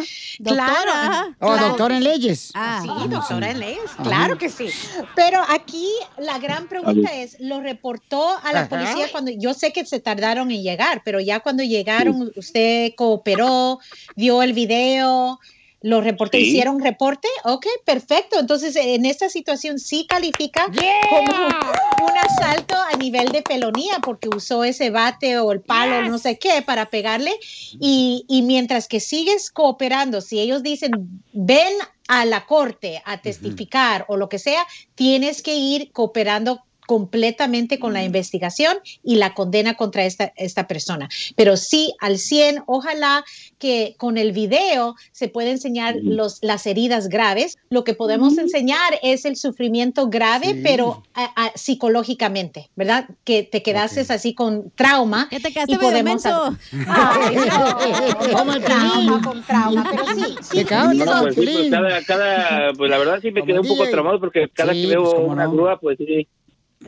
Claro.
Oh, doctora en leyes.
sí, doctora en leyes, claro que sí. Pero aquí la gran pregunta es, ¿lo reportó a la
Ajá.
policía cuando, yo sé que se tardaron en llegar, pero ya cuando llegaron, usted cooperó, vio el video, lo reportó,
Sí.
hicieron reporte? Ok, perfecto. Entonces, en esta situación sí califica como un asalto a nivel de felonía porque usó ese bate o el palo, no sé qué, para pegarle. Y, y mientras que sigues cooperando, si ellos dicen, ven a la corte a testificar o lo que sea, tienes que ir cooperando completamente con la investigación y la condena contra esta, esta persona. Pero sí, al 100, ojalá que con el video se pueda enseñar los, las heridas graves. Lo que podemos enseñar es el sufrimiento grave, pero a- a- psicológicamente, ¿verdad? Que te quedaste así con trauma. Que te
quedaste medio menso.
Ay, no,
el
trauma, con trauma, pero sí, sí.
Te cagas,
no, pues, sí, pues, cada, cada, pues la verdad sí me quedé un poco traumado porque cada
Sí,
que veo
pues,
una
no.
grúa, pues sí.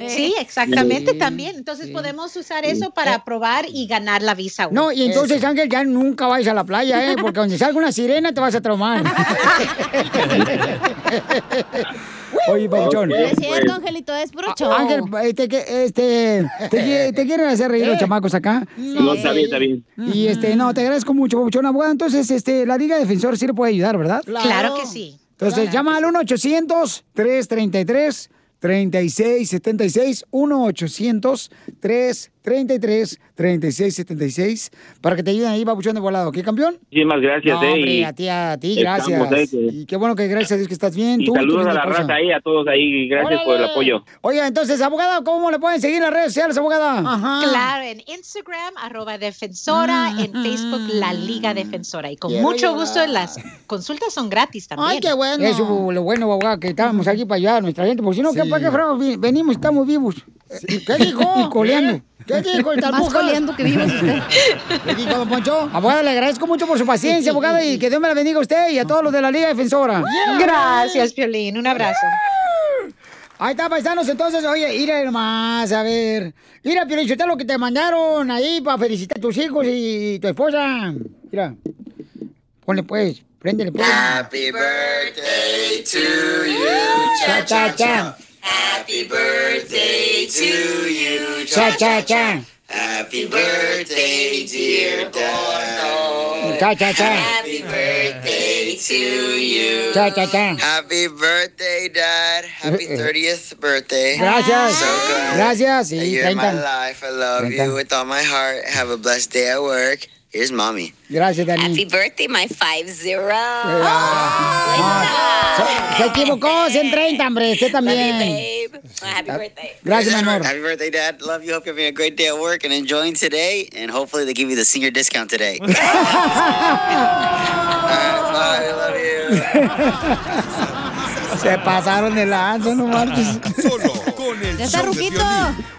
Sí, exactamente
Sí.
también. Entonces podemos usar eso para probar y ganar la visa.
No, y entonces, Ángel, ya nunca vayas a la playa, ¿eh? Porque donde salga una sirena te vas a traumar. Oye, Pabuchón.
No es cierto, Angelito, es puro show.
Ángel, este, este, te, te quieren hacer reír los chamacos acá.
No, está bien, está bien.
Y este, no, te agradezco mucho, Pabuchón. Abogado, entonces, este, la Liga Defensor sí le puede ayudar, ¿verdad?
Claro que sí.
Entonces, llama al 1-800-333. 3676 1-800-333-3676 para que te ayuden ahí, babuchón de volado. ¿Qué, campeón?
Muchísimas gracias,
No, hombre,
y
a ti, a ti, gracias.
que-
Y qué bueno que gracias a Dios que estás bien.
y
tú
saludos a la
esposa.
raza ahí, a todos ahí. Gracias por el apoyo.
Oye, entonces, abogada, ¿cómo le pueden seguir en las redes sociales, abogada?
Claro, en Instagram, arroba defensora, en Facebook, la Liga Defensora. Y con
Quiero
mucho
llorar.
gusto, las consultas son gratis también.
Ay, qué bueno. Eso, lo bueno, abogada, que estábamos aquí para ayudar a nuestra gente. Porque si no, ¿qué, ¿para qué venimos? Estamos vivos. ¿Qué dijo? Y coleando. ¿Qué dijo el
Más coleando que vivos usted.
¿Qué dijo, don Poncho? Abogada, le agradezco mucho por su paciencia, abogada, y que Dios me la bendiga a usted y a todos los de la Liga Defensora.
Gracias, Piolín. Un abrazo.
Ahí está, paisanos, entonces, oye, mira nomás, a ver. Mira, Piolín, está lo que te mandaron ahí para felicitar a tus hijos y tu esposa. Mira. Ponle pues, préndele pues.
Happy birthday to you.
Cha, cha, cha.
Happy birthday to you.
Cha, cha, cha.
Happy birthday, dear Dad.
Cha, cha, cha.
Happy birthday to you.
Cha, cha, cha.
Happy birthday, Dad. Happy uh-uh. 30th birthday.
Gracias.
So glad
Gracias.
that
Sí,
you're in my life. I love
30.
you with all my heart. Have a blessed day at work. Here's mommy.
Gracias, Dani.
Happy birthday, my five zero. Oh, ah.
Se equivocó, 130, hombre, usted también.
Happy ah, birthday.
Gracias, mi amor.
Happy birthday, Dad. Love you. Hope you're having a great day at work and enjoying today. And hopefully they give you the senior discount today. All right, bye. Love you.
Se pasaron de lanza, no marches.
Solo con el
Ya está
show de
Ruquito.
Piolín.